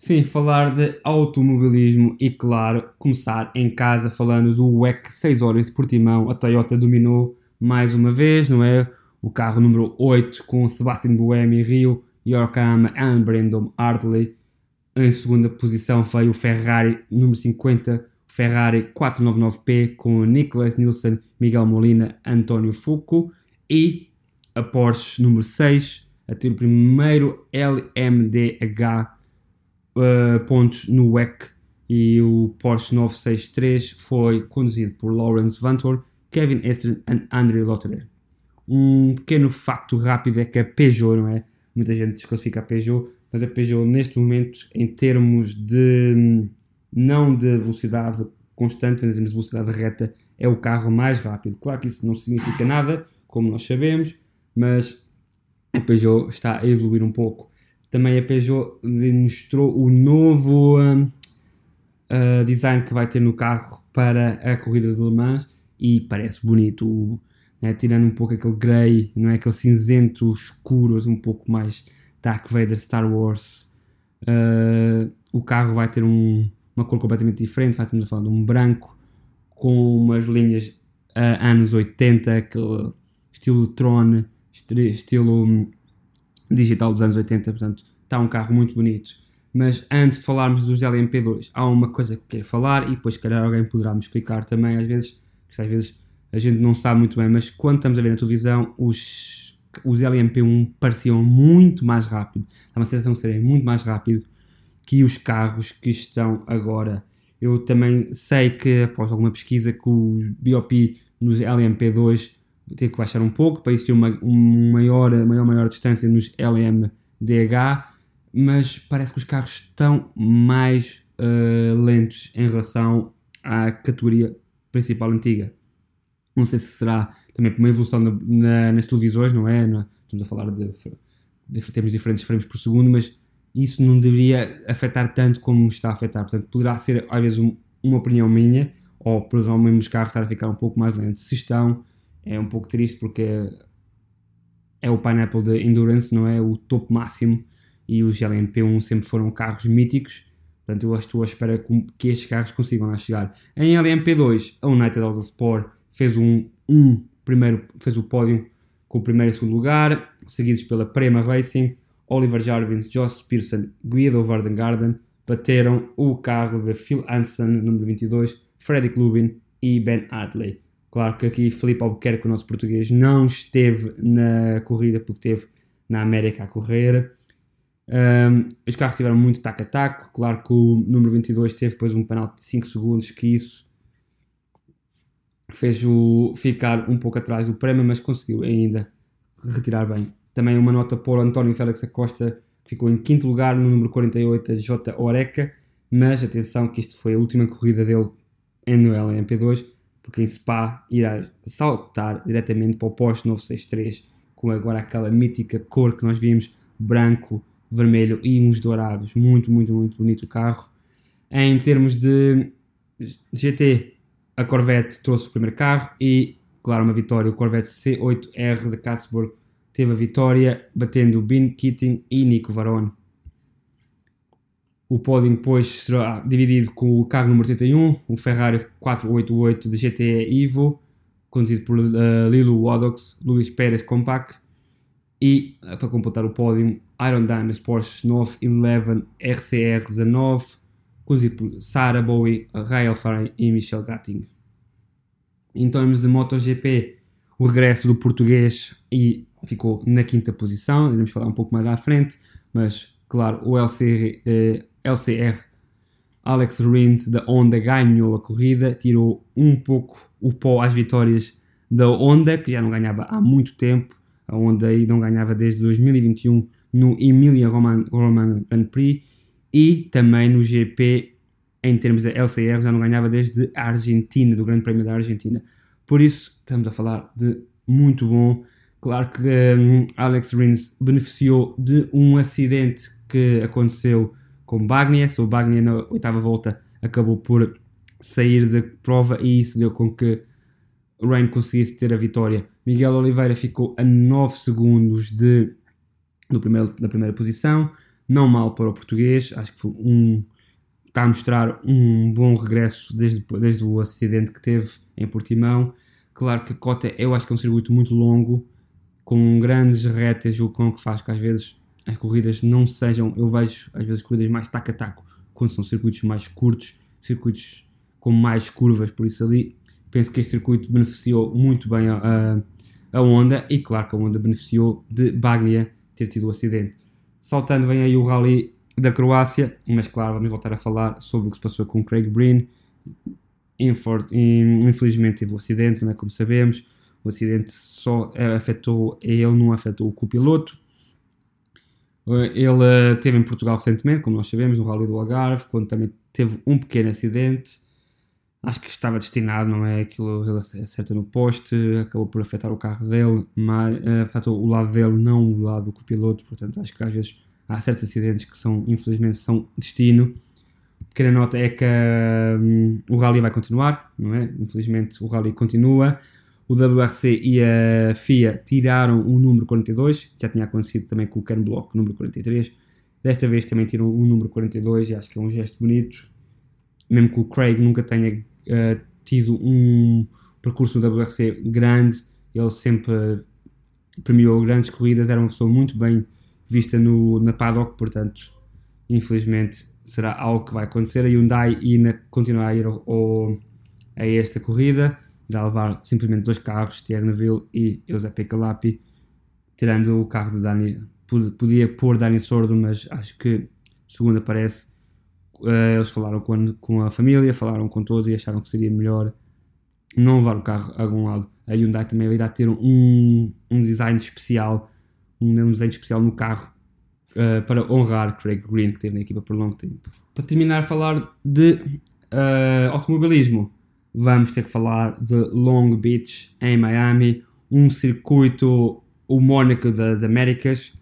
Sim, falar de automobilismo e, claro, começar em casa falando do WEC 6 horas de Portimão. A Toyota dominou mais uma vez, não é? O carro número 8 com Sebastian Buemi, Rio, Yorkama e Brandon Hartley. Em segunda posição foi o Ferrari número 50, Ferrari 499P com Nicholas Nielsen, Miguel Molina, António Fuco e a Porsche número 6 a ter o primeiro LMDH uh, pontos no WEC e o Porsche 963 foi conduzido por Lawrence Vantor, Kevin Estre e André Lotterer. Um pequeno facto rápido é que a Peugeot, não é? Muita gente desclassifica a Peugeot, mas a Peugeot neste momento, em termos de não de velocidade constante, mas em termos de velocidade reta, é o carro mais rápido. Claro que isso não significa nada, como nós sabemos, mas a Peugeot está a evoluir um pouco. Também a Peugeot mostrou o novo uh, uh, design que vai ter no carro para a corrida de Le Mans e parece bonito, né? tirando um pouco aquele grey, não é aquele cinzento escuro, um pouco mais Dark Vader Star Wars. Uh, o carro vai ter um, uma cor completamente diferente, vai a falar de um branco com umas linhas anos 80, aquele estilo Tron, estilo digital dos anos 80, portanto está um carro muito bonito. Mas antes de falarmos dos LMP2, há uma coisa que quero falar e depois, se calhar, alguém poderá me explicar também. Às vezes, às vezes a gente não sabe muito bem, mas quando estamos a ver na televisão, os, os LMP1 pareciam muito mais rápido. Dá uma sensação de serem muito mais rápido que os carros que estão agora. Eu também sei que, após alguma pesquisa, que o BOP nos LMP2 ter que baixar um pouco para existir uma, uma maior, maior, maior distância nos LMDH, mas parece que os carros estão mais uh, lentos em relação à categoria principal antiga. Não sei se será também por uma evolução na, na, nas televisões, não é? Na, estamos a falar de, de, temos diferentes frames por segundo, mas isso não deveria afetar tanto como está a afetar. Portanto, poderá ser às vezes um, uma opinião minha, ou por exemplo, os carros estar a ficar um pouco mais lentos. Se estão, é um pouco triste porque é o Pineapple de Endurance, não é? O topo máximo e os LMP1 sempre foram carros míticos. Portanto, eu estou à espera que estes carros consigam lá chegar. Em LMP2, a United Autosport fez um, um primeiro, fez o pódio com o primeiro e segundo lugar, seguidos pela Prema Racing, Oliver Jarvins, Joss Pearson, Guido Vardengarden, bateram o carro de Phil Hansen, número 22, Fredrik Lubin e Ben Hartley. Claro que aqui Felipe Albuquerque, o nosso português, não esteve na corrida porque esteve na América a correr. Um, os carros tiveram muito taco a taco. Claro que o número 22 teve depois um penal de 5 segundos, que isso fez-o ficar um pouco atrás do prémio, mas conseguiu ainda retirar bem. Também uma nota por António Félix Acosta, que ficou em quinto lugar no número 48, J. Oreca, mas atenção que isto foi a última corrida dele no LMP2, porque em Spa irá saltar diretamente para o posto 963, com agora aquela mítica cor que nós vimos, branco, vermelho e uns dourados. Muito, muito, muito bonito o carro. Em termos de GT, a Corvette trouxe o primeiro carro e, claro, uma vitória. O Corvette C8R de Cassburg teve a vitória, batendo Ben Keating e Nico Varone. O pódio depois será dividido com o carro número 81, o Ferrari 488 de GTE Evo, conduzido por uh, Lilo Waddocks, Luís Pérez Compact e, uh, para completar o pódio, Iron Diamonds Porsche 911 RCR 19, conduzido por Sarah Bowie, Rael Faray e Michel Gatting. Em termos de MotoGP, o regresso do português e ficou na quinta posição, iremos falar um pouco mais à frente, mas claro, o LCR, eh, LCR Alex Rins da Honda ganhou a corrida, tirou um pouco o pó às vitórias da Honda, que já não ganhava há muito tempo, a Honda aí não ganhava desde 2021 no Emilia Roman, Grand Prix, e também no GP, em termos da LCR, já não ganhava desde a Argentina, do Grande Prémio da Argentina. Por isso, estamos a falar de muito bom. Claro que um, Alex Rins beneficiou de um acidente que aconteceu com Bagnia. O Bagnia, na oitava volta, acabou por sair da prova e isso deu com que Rain conseguisse ter a vitória. Miguel Oliveira ficou a 9 segundos de, do primeiro, da primeira posição não mal para o português, acho que um, está a mostrar um bom regresso desde, desde o acidente que teve em Portimão. Claro que cota eu acho que é um circuito muito longo, com grandes retas, o que faz que às vezes as corridas não sejam, eu vejo às vezes corridas mais taco a taco, quando são circuitos mais curtos, circuitos com mais curvas, por isso ali penso que este circuito beneficiou muito bem a, a, a Honda e claro que a Honda beneficiou de Bagnia ter tido o acidente. Saltando vem aí o Rally da Croácia, mas claro, vamos voltar a falar sobre o que se passou com Craig Breen. Infelizmente teve um acidente, não é como sabemos. O acidente só afetou ele, não afetou o copiloto. Ele esteve em Portugal recentemente, como nós sabemos, no Rally do Algarve, quando também teve um pequeno acidente. Acho que estava destinado, não é? Aquilo ele acerta no poste, acabou por afetar o carro dele, mas uh, afetou o lado dele, não o lado do copiloto. Portanto, acho que às vezes há certos acidentes que são, infelizmente, são destino. Pequena nota é que um, o rally vai continuar, não é? Infelizmente, o rally continua. O WRC e a FIA tiraram o número 42, já tinha acontecido também com o Ken Block, número 43. Desta vez também tiram o número 42 e acho que é um gesto bonito mesmo que o Craig nunca tenha uh, tido um percurso no WRC grande, ele sempre premiou grandes corridas, era uma pessoa muito bem vista no, na paddock, portanto, infelizmente será algo que vai acontecer. A Hyundai ainda continua a ir ao, ao, a esta corrida, irá levar simplesmente dois carros, Thierry Neville e Giuseppe Calapi, tirando o carro de Dani. Podia pôr Dani Sordo, mas acho que, segundo aparece, Uh, eles falaram com, a família, falaram com todos e acharam que seria melhor não levar o carro a algum lado. A Hyundai também irá ter um, um design especial, um design especial no carro uh, para honrar Craig Green, que teve na equipa por longo tempo. Para terminar, falar de uh, automobilismo, vamos ter que falar de Long Beach, em Miami, um circuito o das Américas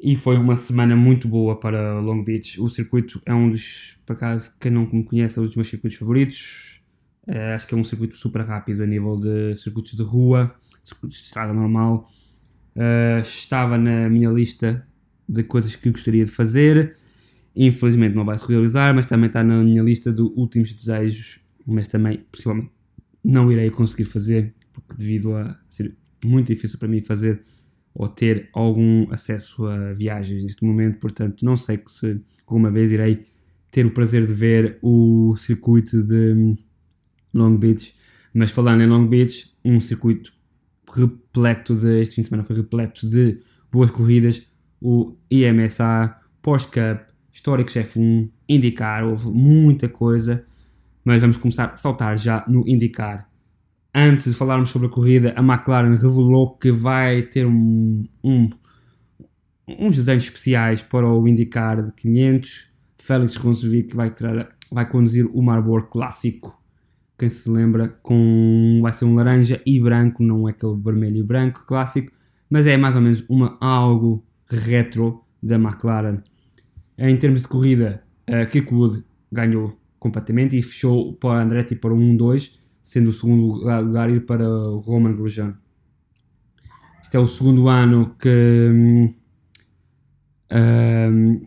e foi uma semana muito boa para Long Beach. O circuito é um dos, por acaso, quem não me conhece, é um dos meus circuitos favoritos. É, acho que é um circuito super rápido a nível de circuitos de rua, circuitos de estrada normal. Uh, estava na minha lista de coisas que gostaria de fazer. Infelizmente não vai se realizar, mas também está na minha lista de últimos desejos. Mas também, possivelmente, não irei conseguir fazer, porque devido a ser muito difícil para mim fazer ou ter algum acesso a viagens neste momento, portanto não sei se alguma vez irei ter o prazer de ver o circuito de Long Beach, mas falando em Long Beach, um circuito repleto de, este fim de semana foi repleto de boas corridas, o IMSA, Porsche Cup, Históricos F1, Indicar, houve muita coisa, mas vamos começar a saltar já no Indicar. Antes de falarmos sobre a corrida, a McLaren revelou que vai ter um, um, uns desenhos especiais para o IndyCar de 500. Félix Ronsvik vai, vai conduzir o Marlboro clássico. Quem se lembra, com, vai ser um laranja e branco, não é aquele vermelho e branco clássico, mas é mais ou menos uma, algo retro da McLaren. Em termos de corrida, a Kirkwood ganhou completamente e fechou para Andretti para o 1-2 sendo o segundo lugar ir para Roman Grosjean. Este é o segundo ano que um, hum,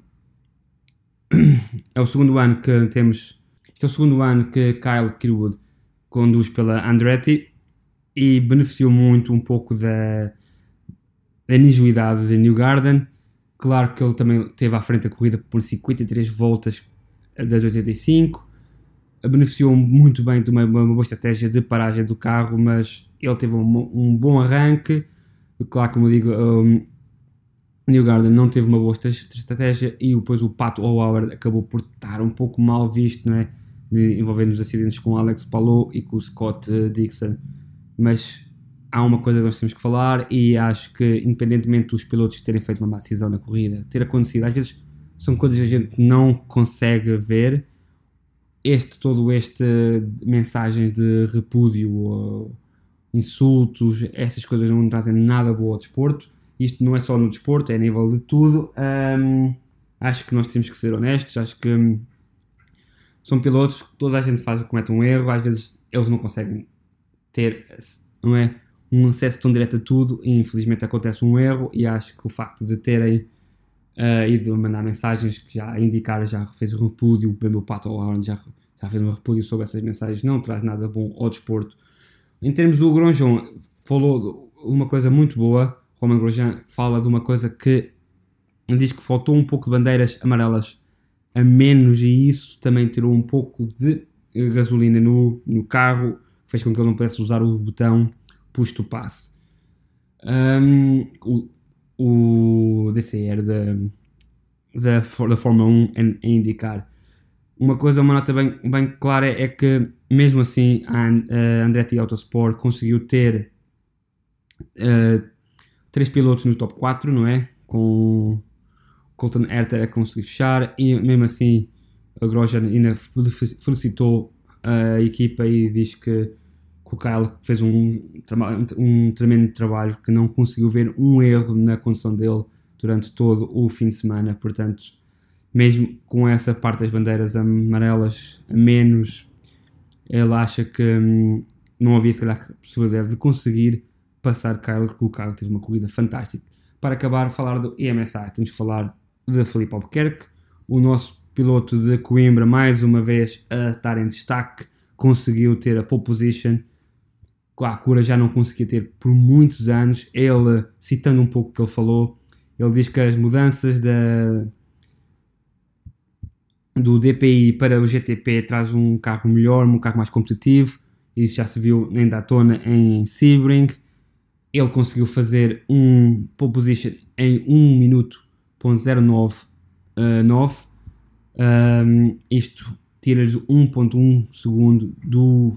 é o segundo ano que temos este é o segundo ano que Kyle Kirwood conduz pela Andretti e beneficiou muito um pouco da, da ingenuidade de New Garden. Claro que ele também teve à frente a corrida por 53 voltas das 85, beneficiou muito bem de uma, uma, boa estratégia de paragem do carro, mas ele teve um, um bom arranque. Claro, como eu digo, um, New Garden não teve uma boa estratégia e depois o Pato Howard acabou por estar um pouco mal visto, não é? envolvendo os acidentes com Alex Palou e com o Scott eh, Dixon. Mas há uma coisa que nós temos que falar e acho que, independentemente dos pilotos terem feito uma má decisão na corrida, ter acontecido, às vezes são coisas que a gente não consegue ver este todo este mensagens de repúdio, insultos, essas coisas não trazem nada boa ao desporto. Isto não é só no desporto, é a nível de tudo. Um, acho que nós temos que ser honestos. Acho que são pilotos que toda a gente faz comete um erro. Às vezes eles não conseguem ter, não é, um acesso tão direto a tudo. E infelizmente acontece um erro. E acho que o facto de terem uh, e de mandar mensagens que já indicaram, já fez um repúdio, pelo Pato Howard já, já fez um repúdio sobre essas mensagens, não traz nada bom ao desporto. Em termos do Grosjean, falou uma coisa muito boa. Roman Grosjean fala de uma coisa que diz que faltou um pouco de bandeiras amarelas a menos e isso também tirou um pouco de gasolina no, no carro, fez com que ele não pudesse usar o botão push to pass. Um, o DCR da, da, da Fórmula 1 em, em indicar. Uma coisa, uma nota bem, bem clara é que, mesmo assim, a, a Andretti Autosport conseguiu ter uh, três pilotos no top 4, não é? Com Colton Herta a conseguir fechar, e mesmo assim, a Grosjean ainda felicitou a equipa e diz que o Kyle fez um, um tremendo trabalho, que não conseguiu ver um erro na condução dele durante todo o fim de semana. Portanto, mesmo com essa parte das bandeiras amarelas a menos, ele acha que hum, não havia, se calhar, possibilidade de conseguir passar Kyle, porque o Kyle teve uma corrida fantástica. Para acabar, falar do EMSA, temos que falar de Felipe Albuquerque, o nosso piloto de Coimbra, mais uma vez a estar em destaque, conseguiu ter a pole position a cura já não conseguia ter por muitos anos. Ele, citando um pouco o que ele falou, ele diz que as mudanças da, do DPI para o GTP traz um carro melhor, um carro mais competitivo. Isso já se viu em Daytona, em Sebring. Ele conseguiu fazer um pole position em 1 minuto, ponto 09, um, isto tira-lhes 1.1 segundo do,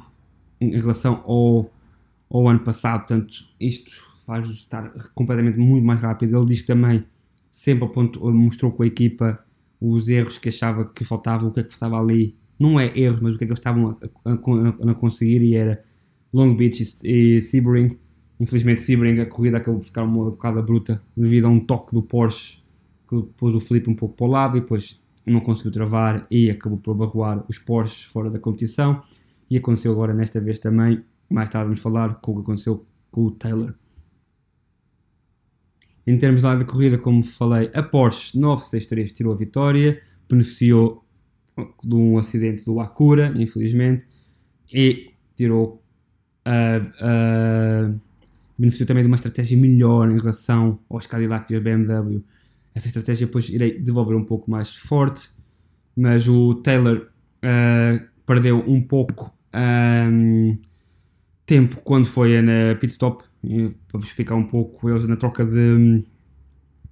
em relação ao ao ano passado, portanto, isto faz estar completamente muito mais rápido. Ele diz que também sempre apontou, mostrou com a equipa os erros que achava que faltavam, o que é que faltava ali. Não é erros, mas o que é que eles estavam a, a, a conseguir e era Long Beach e Sebring. Infelizmente, Sebring, a corrida acabou por ficar uma bocada bruta devido a um toque do Porsche que pôs o Felipe um pouco para o lado e depois não conseguiu travar e acabou por barroar os Porsches fora da competição. E aconteceu agora nesta vez também. Mais tarde vamos falar com o que aconteceu com o Taylor. Em termos de corrida, como falei, a Porsche 963 tirou a vitória, beneficiou de um acidente do Acura, infelizmente, e tirou uh, uh, beneficiou também de uma estratégia melhor em relação aos Cadillac e aos BMW. Essa estratégia depois irei devolver um pouco mais forte, mas o Taylor uh, perdeu um pouco um, tempo quando foi na pit stop. para vos explicar um pouco, eles na troca de um,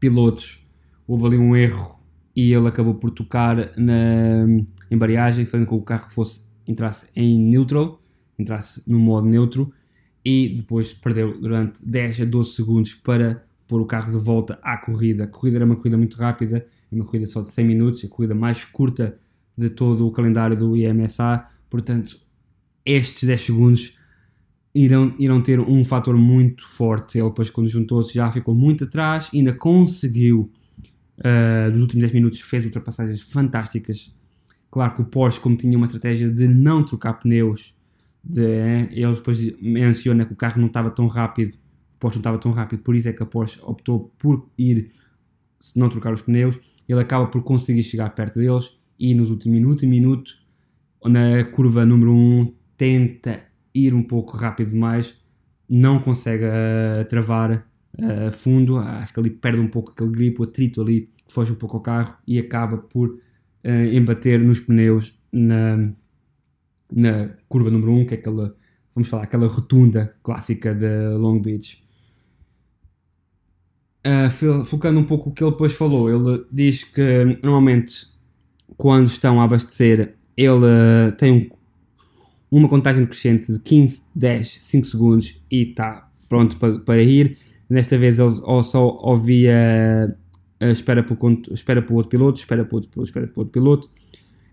pilotos houve ali um erro e ele acabou por tocar na hum, embreagem, fazendo com que o carro fosse entrasse em neutral, entrasse no modo neutro e depois perdeu durante 10 a 12 segundos para pôr o carro de volta à corrida. A corrida era uma corrida muito rápida, uma corrida só de 100 minutos, a corrida mais curta de todo o calendário do IMSA, portanto, estes 10 segundos irão, irão ter um fator muito forte. Ele depois, quando juntou-se, já ficou muito atrás, ainda conseguiu, uh, nos últimos 10 minutos, fez ultrapassagens fantásticas. Claro que o Porsche, como tinha uma estratégia de não trocar pneus, de, ele depois menciona que o carro não estava tão rápido, o Porsche não estava tão rápido, por isso é que a Porsche optou por ir, não trocar os pneus. Ele acaba por conseguir chegar perto deles e nos últimos minuto e minuto, na curva número 1, tenta ir um pouco rápido demais, não consegue uh, travar uh, fundo, acho que ali perde um pouco aquele grip, o atrito ali foge um pouco ao carro e acaba por uh, embater nos pneus na, na curva número 1, que é aquela, vamos falar, aquela rotunda clássica de Long Beach. Uh, focando um pouco o que ele depois falou, ele diz que normalmente quando estão a abastecer, ele uh, tem um, uma contagem crescente de 15, 10, 5 segundos e está pronto para, para ir. Desta vez ele só ouvia uh, espera, por, espera outro piloto, espera por outro, espera por outro piloto.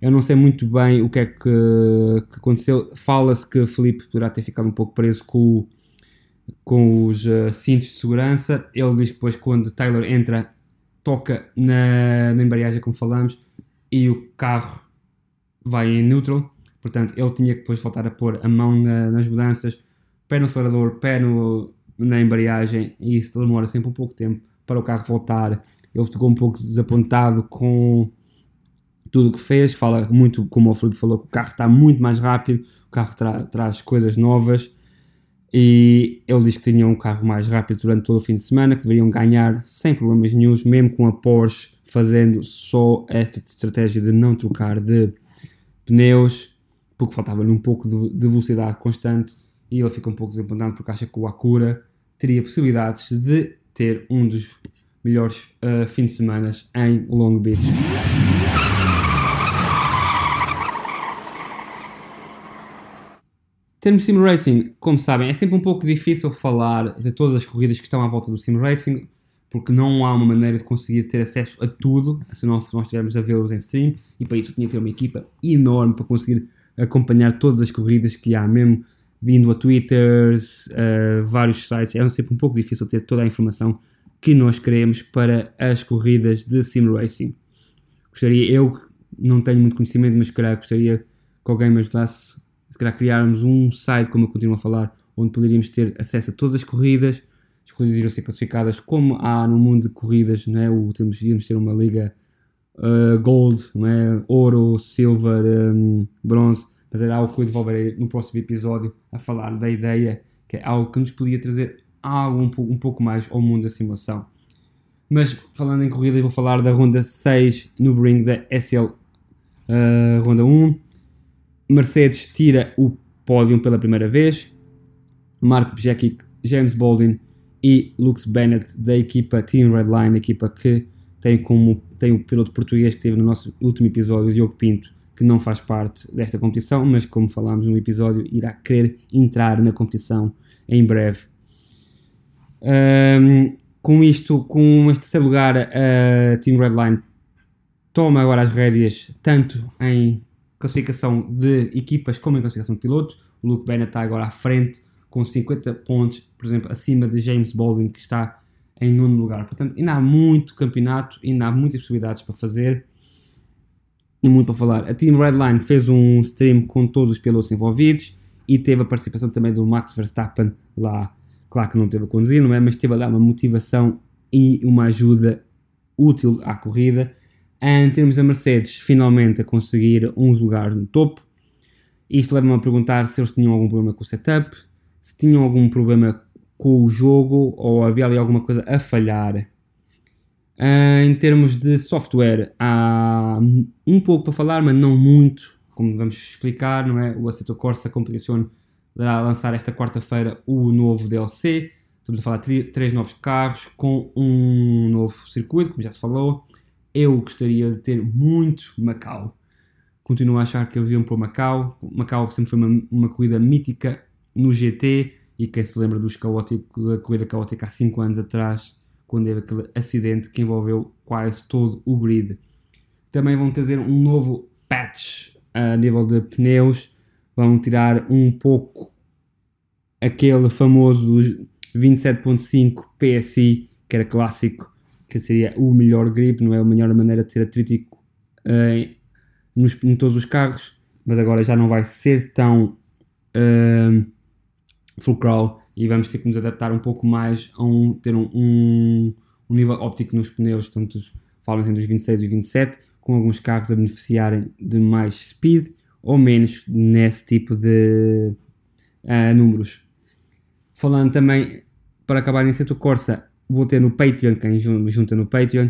Eu não sei muito bem o que é que, que aconteceu. Fala-se que Felipe poderá ter ficado um pouco preso com, com os uh, cintos de segurança. Ele diz que depois, quando Taylor entra, toca na, na embreagem, como falamos, e o carro vai em neutral. Portanto, ele tinha que depois voltar a pôr a mão na, nas mudanças, pé no acelerador, pé no, na embreagem, e isso demora sempre um pouco de tempo para o carro voltar. Ele ficou um pouco desapontado com tudo o que fez. Fala muito, como o Felipe falou, que o carro está muito mais rápido, o carro tra traz coisas novas. E ele diz que tinha um carro mais rápido durante todo o fim de semana, que deveriam ganhar sem problemas nenhums, mesmo com a Porsche fazendo só esta estratégia de não trocar de pneus, porque faltava-lhe um pouco de, de, velocidade constante. E ele fica um pouco desapontado porque acha que o Acura teria possibilidades de ter um dos melhores uh, fins de semana em Long Beach. termos sim racing, como sabem, é sempre um pouco difícil falar de todas as corridas que estão à volta do sim racing, porque não há uma maneira de conseguir ter acesso a tudo, se nós, se nós a vê-los em stream, e para isso tinha que ter uma equipa enorme para conseguir acompanhar todas as corridas que há, mesmo vindo a Twitters, uh, vários sites, é sempre um pouco difícil ter toda a informação que nós queremos para as corridas de sim racing. Gostaria, eu não tenho muito conhecimento, mas calhar gostaria que alguém me ajudasse se calhar criarmos um site, como eu continuo a falar, onde poderíamos ter acesso a todas as corridas, as corridas iriam ser classificadas como há no mundo de corridas, não é? O, temos, iríamos ter uma liga uh, gold, não é? ouro, silver, um, bronze, mas era algo que eu devolverei no próximo episódio a falar da ideia, que é algo que nos podia trazer algo um pouco, um pouco mais ao mundo da simulação. Mas falando em corrida, vou falar da ronda 6 no Bring da SL uh, ronda 1. Mercedes tira o pódio pela primeira vez. Mark Bjekic, James Baldwin e Lux Bennett da equipa Team Redline, equipa que tem como tem o piloto português que teve no nosso último episódio, Diogo Pinto, que não faz parte desta competição, mas como falámos no episódio, irá querer entrar na competição em breve. Um, com isto, com este terceiro lugar, a Team Redline toma agora as rédeas tanto em classificação de equipas como em classificação de pilotos. O Luke Bennett está agora à frente com 50 pontos, por exemplo, acima de James Baldwin, que está em nono lugar. Portanto, ainda há muito campeonato, ainda há muitas possibilidades para fazer e muito para falar. A Team Redline fez um stream com todos os pilotos envolvidos e teve a participação também do Max Verstappen lá. Claro que não teve a conduzir, não é? Mas teve dar uma motivação e uma ajuda útil à corrida. Em termos da Mercedes, finalmente a conseguir uns lugares no topo. Isto leva-me a perguntar se eles tinham algum problema com o setup, se tinham algum problema com o jogo ou havia ali alguma coisa a falhar. Uh, em termos de software, há um pouco para falar, mas não muito, como vamos explicar, não é? O Assetto Corsa Competition irá lançar esta quarta-feira o novo DLC. Estamos a falar de três novos carros com um novo circuito, como já se falou. Eu gostaria de ter muito Macau. Continuo a achar que haviam por Macau. Macau sempre foi uma, uma corrida mítica no GT e quem se lembra dos caótico, da corrida caótica há 5 anos atrás, quando teve aquele acidente que envolveu quase todo o grid. Também vão trazer um novo patch a nível de pneus, vão tirar um pouco aquele famoso dos 27.5 PSI, que era clássico, que seria o melhor grip, não é a melhor maneira de ter atrítico uh, nos, em todos os carros, mas agora já não vai ser tão uh, full crawl e vamos ter que nos adaptar um pouco mais a um, ter um, um, um nível óptico nos pneus, tanto falam entre os 26 e 27, com alguns carros a beneficiarem de mais speed ou menos nesse tipo de uh, números. Falando também, para acabar em Seto Corsa, vou ter no Patreon, quem junta no Patreon,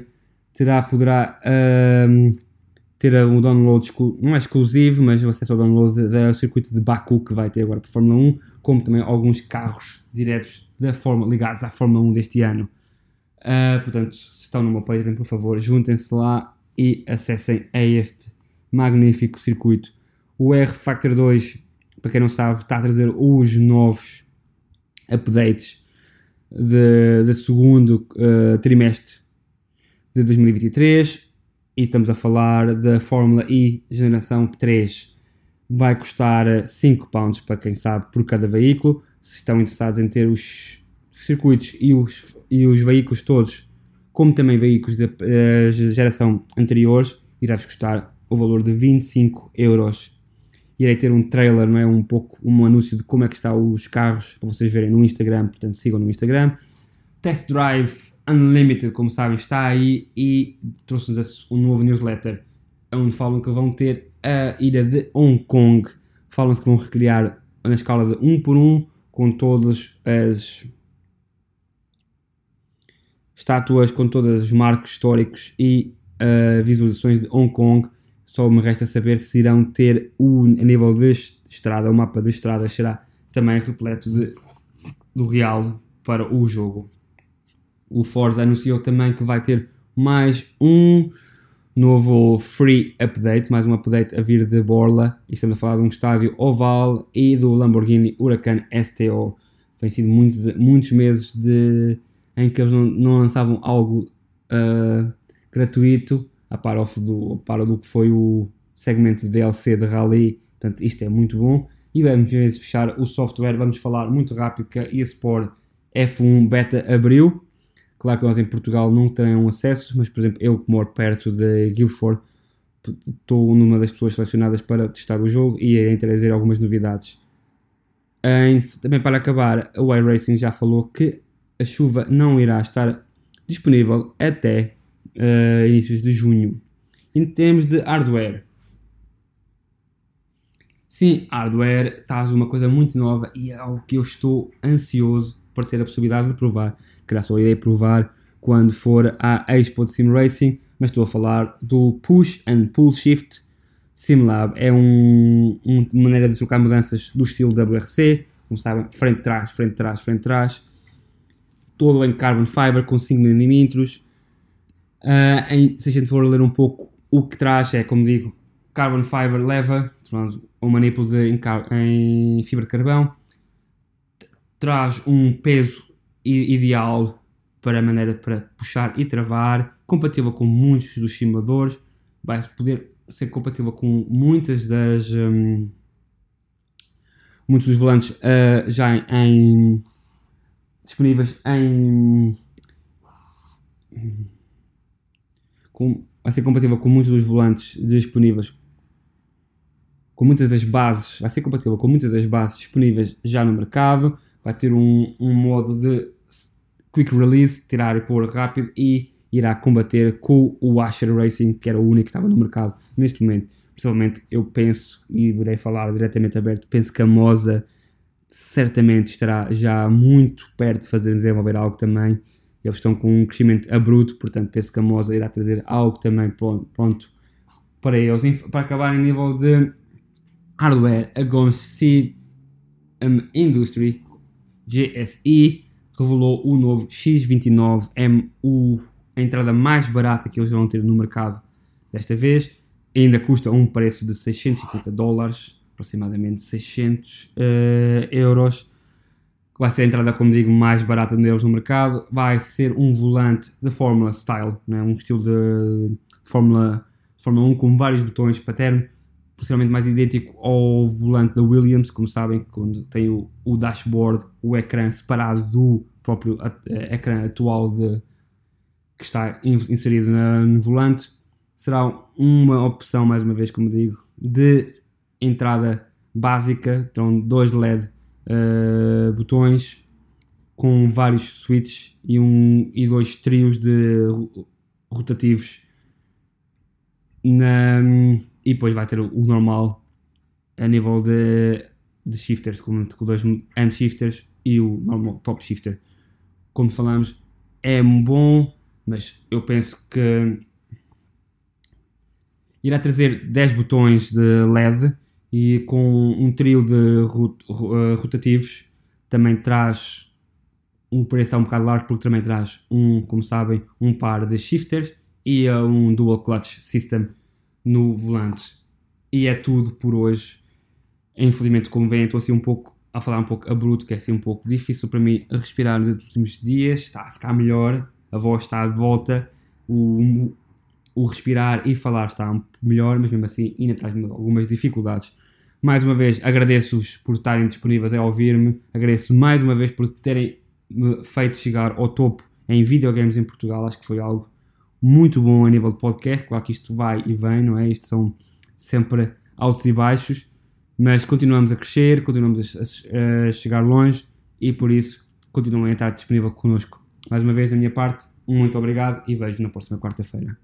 terá, poderá uh, ter um download, não é exclusivo, mas o acesso ao download do circuito de Baku que vai ter agora para a Fórmula 1, como também alguns carros diretos da Fórmula, ligados à Fórmula 1 deste ano. Uh, portanto, se estão no meu Patreon, por favor, juntem-se lá e acessem a este magnífico circuito. O R Factor 2, para quem não sabe, está a trazer os novos updates de segundo uh, trimestre de 2023 e estamos a falar da Fórmula E geração 3 vai custar 5 pounds para quem sabe por cada veículo. Se estão interessados em ter os circuitos e os, e os veículos todos, como também veículos da uh, geração anteriores, irá-vos custar o valor de 25 euros. Irei ter um trailer, não é? Um pouco um anúncio de como é que estão os carros para vocês verem no Instagram, portanto sigam no Instagram. Test Drive Unlimited, como sabem, está aí e trouxe-nos um novo newsletter onde falam que vão ter a ilha de Hong Kong. Falam-se que vão recriar na escala de 1 por 1 com todas as estátuas, com todos os marcos históricos e uh, visualizações de Hong Kong. Só me resta saber se irão ter o a nível de estrada, o mapa de estrada será também repleto de, do real para o jogo. O Forza anunciou também que vai ter mais um novo free update, mais um update a vir de Borla. Estamos a falar de um estádio oval e do Lamborghini Huracan STO. Tem sido muitos, muitos meses de, em que eles não, não lançavam algo uh, gratuito, a par, do, a par do que foi o segmento de DLC de Rally. Portanto, isto é muito bom. E vamos fechar o software. Vamos falar muito rápido que a eSport F1 Beta abriu Claro que nós em Portugal não temos acesso, mas por exemplo, eu que moro perto de Guildford, estou numa das pessoas selecionadas para testar o jogo e a trazer algumas novidades. Em, também para acabar, a iRacing já falou que a chuva não irá estar disponível até uh, inícios de junho. Em termos de hardware, sim, hardware traz uma coisa muito nova e é algo que eu estou ansioso por ter a possibilidade de provar que só irei provar quando for à Expo de Sim Racing, mas estou a falar do Push and Pull Shift SimLab. É um, um, uma maneira de trocar mudanças do estilo WRC, como sabem, frente trás, frente trás, frente trás, todo em carbon fiber com 5mm. Uh, em, se a gente for ler um pouco o que traz, é como digo, carbon fiber leva, um manipulo de, em, em fibra de carvão, traz um peso ideal para a maneira para puxar e travar, compatível com muitos dos simuladores, vai poder ser compatível com muitas das um, muitos dos volantes uh, já em, disponíveis em com, vai ser compatível com muitos dos volantes disponíveis com muitas das bases, vai ser compatível com muitas das bases disponíveis já no mercado, vai ter um, um modo de quick release, tirar e pôr rápido e irá combater com o Asher Racing, que era o único que estava no mercado neste momento. Principalmente eu penso, e irei falar diretamente aberto, penso que a Moza certamente estará já muito perto de fazer desenvolver algo também. Eles estão com um crescimento abrupto, portanto penso que a Moza irá trazer algo também pronto, para eles. Para acabar em nível de hardware, a Gomes CM Industry GSI revelou o novo X29M, a entrada mais barata que eles vão ter no mercado desta vez. Ainda custa um preço de 650 dólares, aproximadamente 600 uh, euros. Vai ser a entrada, como digo, mais barata deles no mercado. Vai ser um volante de Fórmula Style, né? um estilo de Fórmula, Fórmula 1 com vários botões paterno possivelmente mais idêntico ao volante da Williams, como sabem, quando tem o, o dashboard, o ecrã separado do próprio eh, ecrã atual de, que está inserido na, no volante. Será uma opção, mais uma vez, como digo, de entrada básica, terão dois LED uh, botões com vários switches e, um, e dois trios de rotativos na, e depois vai ter o, normal a nível de, de shifters, com, com dois hand shifters e o normal top shifter. Como falamos, é bom, mas eu penso que irá trazer 10 botões de LED e com um trio de eh, rotativos também traz um preço um bocado largo porque também traz um, como sabem, um par de shifters e um dual clutch system no volante. E é tudo por hoje. Infelizmente, como veem, estou assim um pouco a falar um pouco a bruto, que é assim um pouco difícil para mim respirar nos últimos dias. Está a ficar melhor, a voz está de volta, o, o respirar e falar está um melhor, mas mesmo assim ainda traz algumas dificuldades. Mais uma vez, agradeço-vos por estarem disponíveis a ouvir-me. Agradeço mais uma vez por terem me feito chegar ao topo em videogames em Portugal. Acho que foi algo muito bom a nível de podcast. Claro que isto vai e vem, não é? Isto são sempre altos e baixos, mas continuamos a crescer, continuamos a, a chegar longe e por isso continuem a estar disponível connosco. Mais uma vez, da minha parte, muito obrigado e vejo na próxima quarta-feira.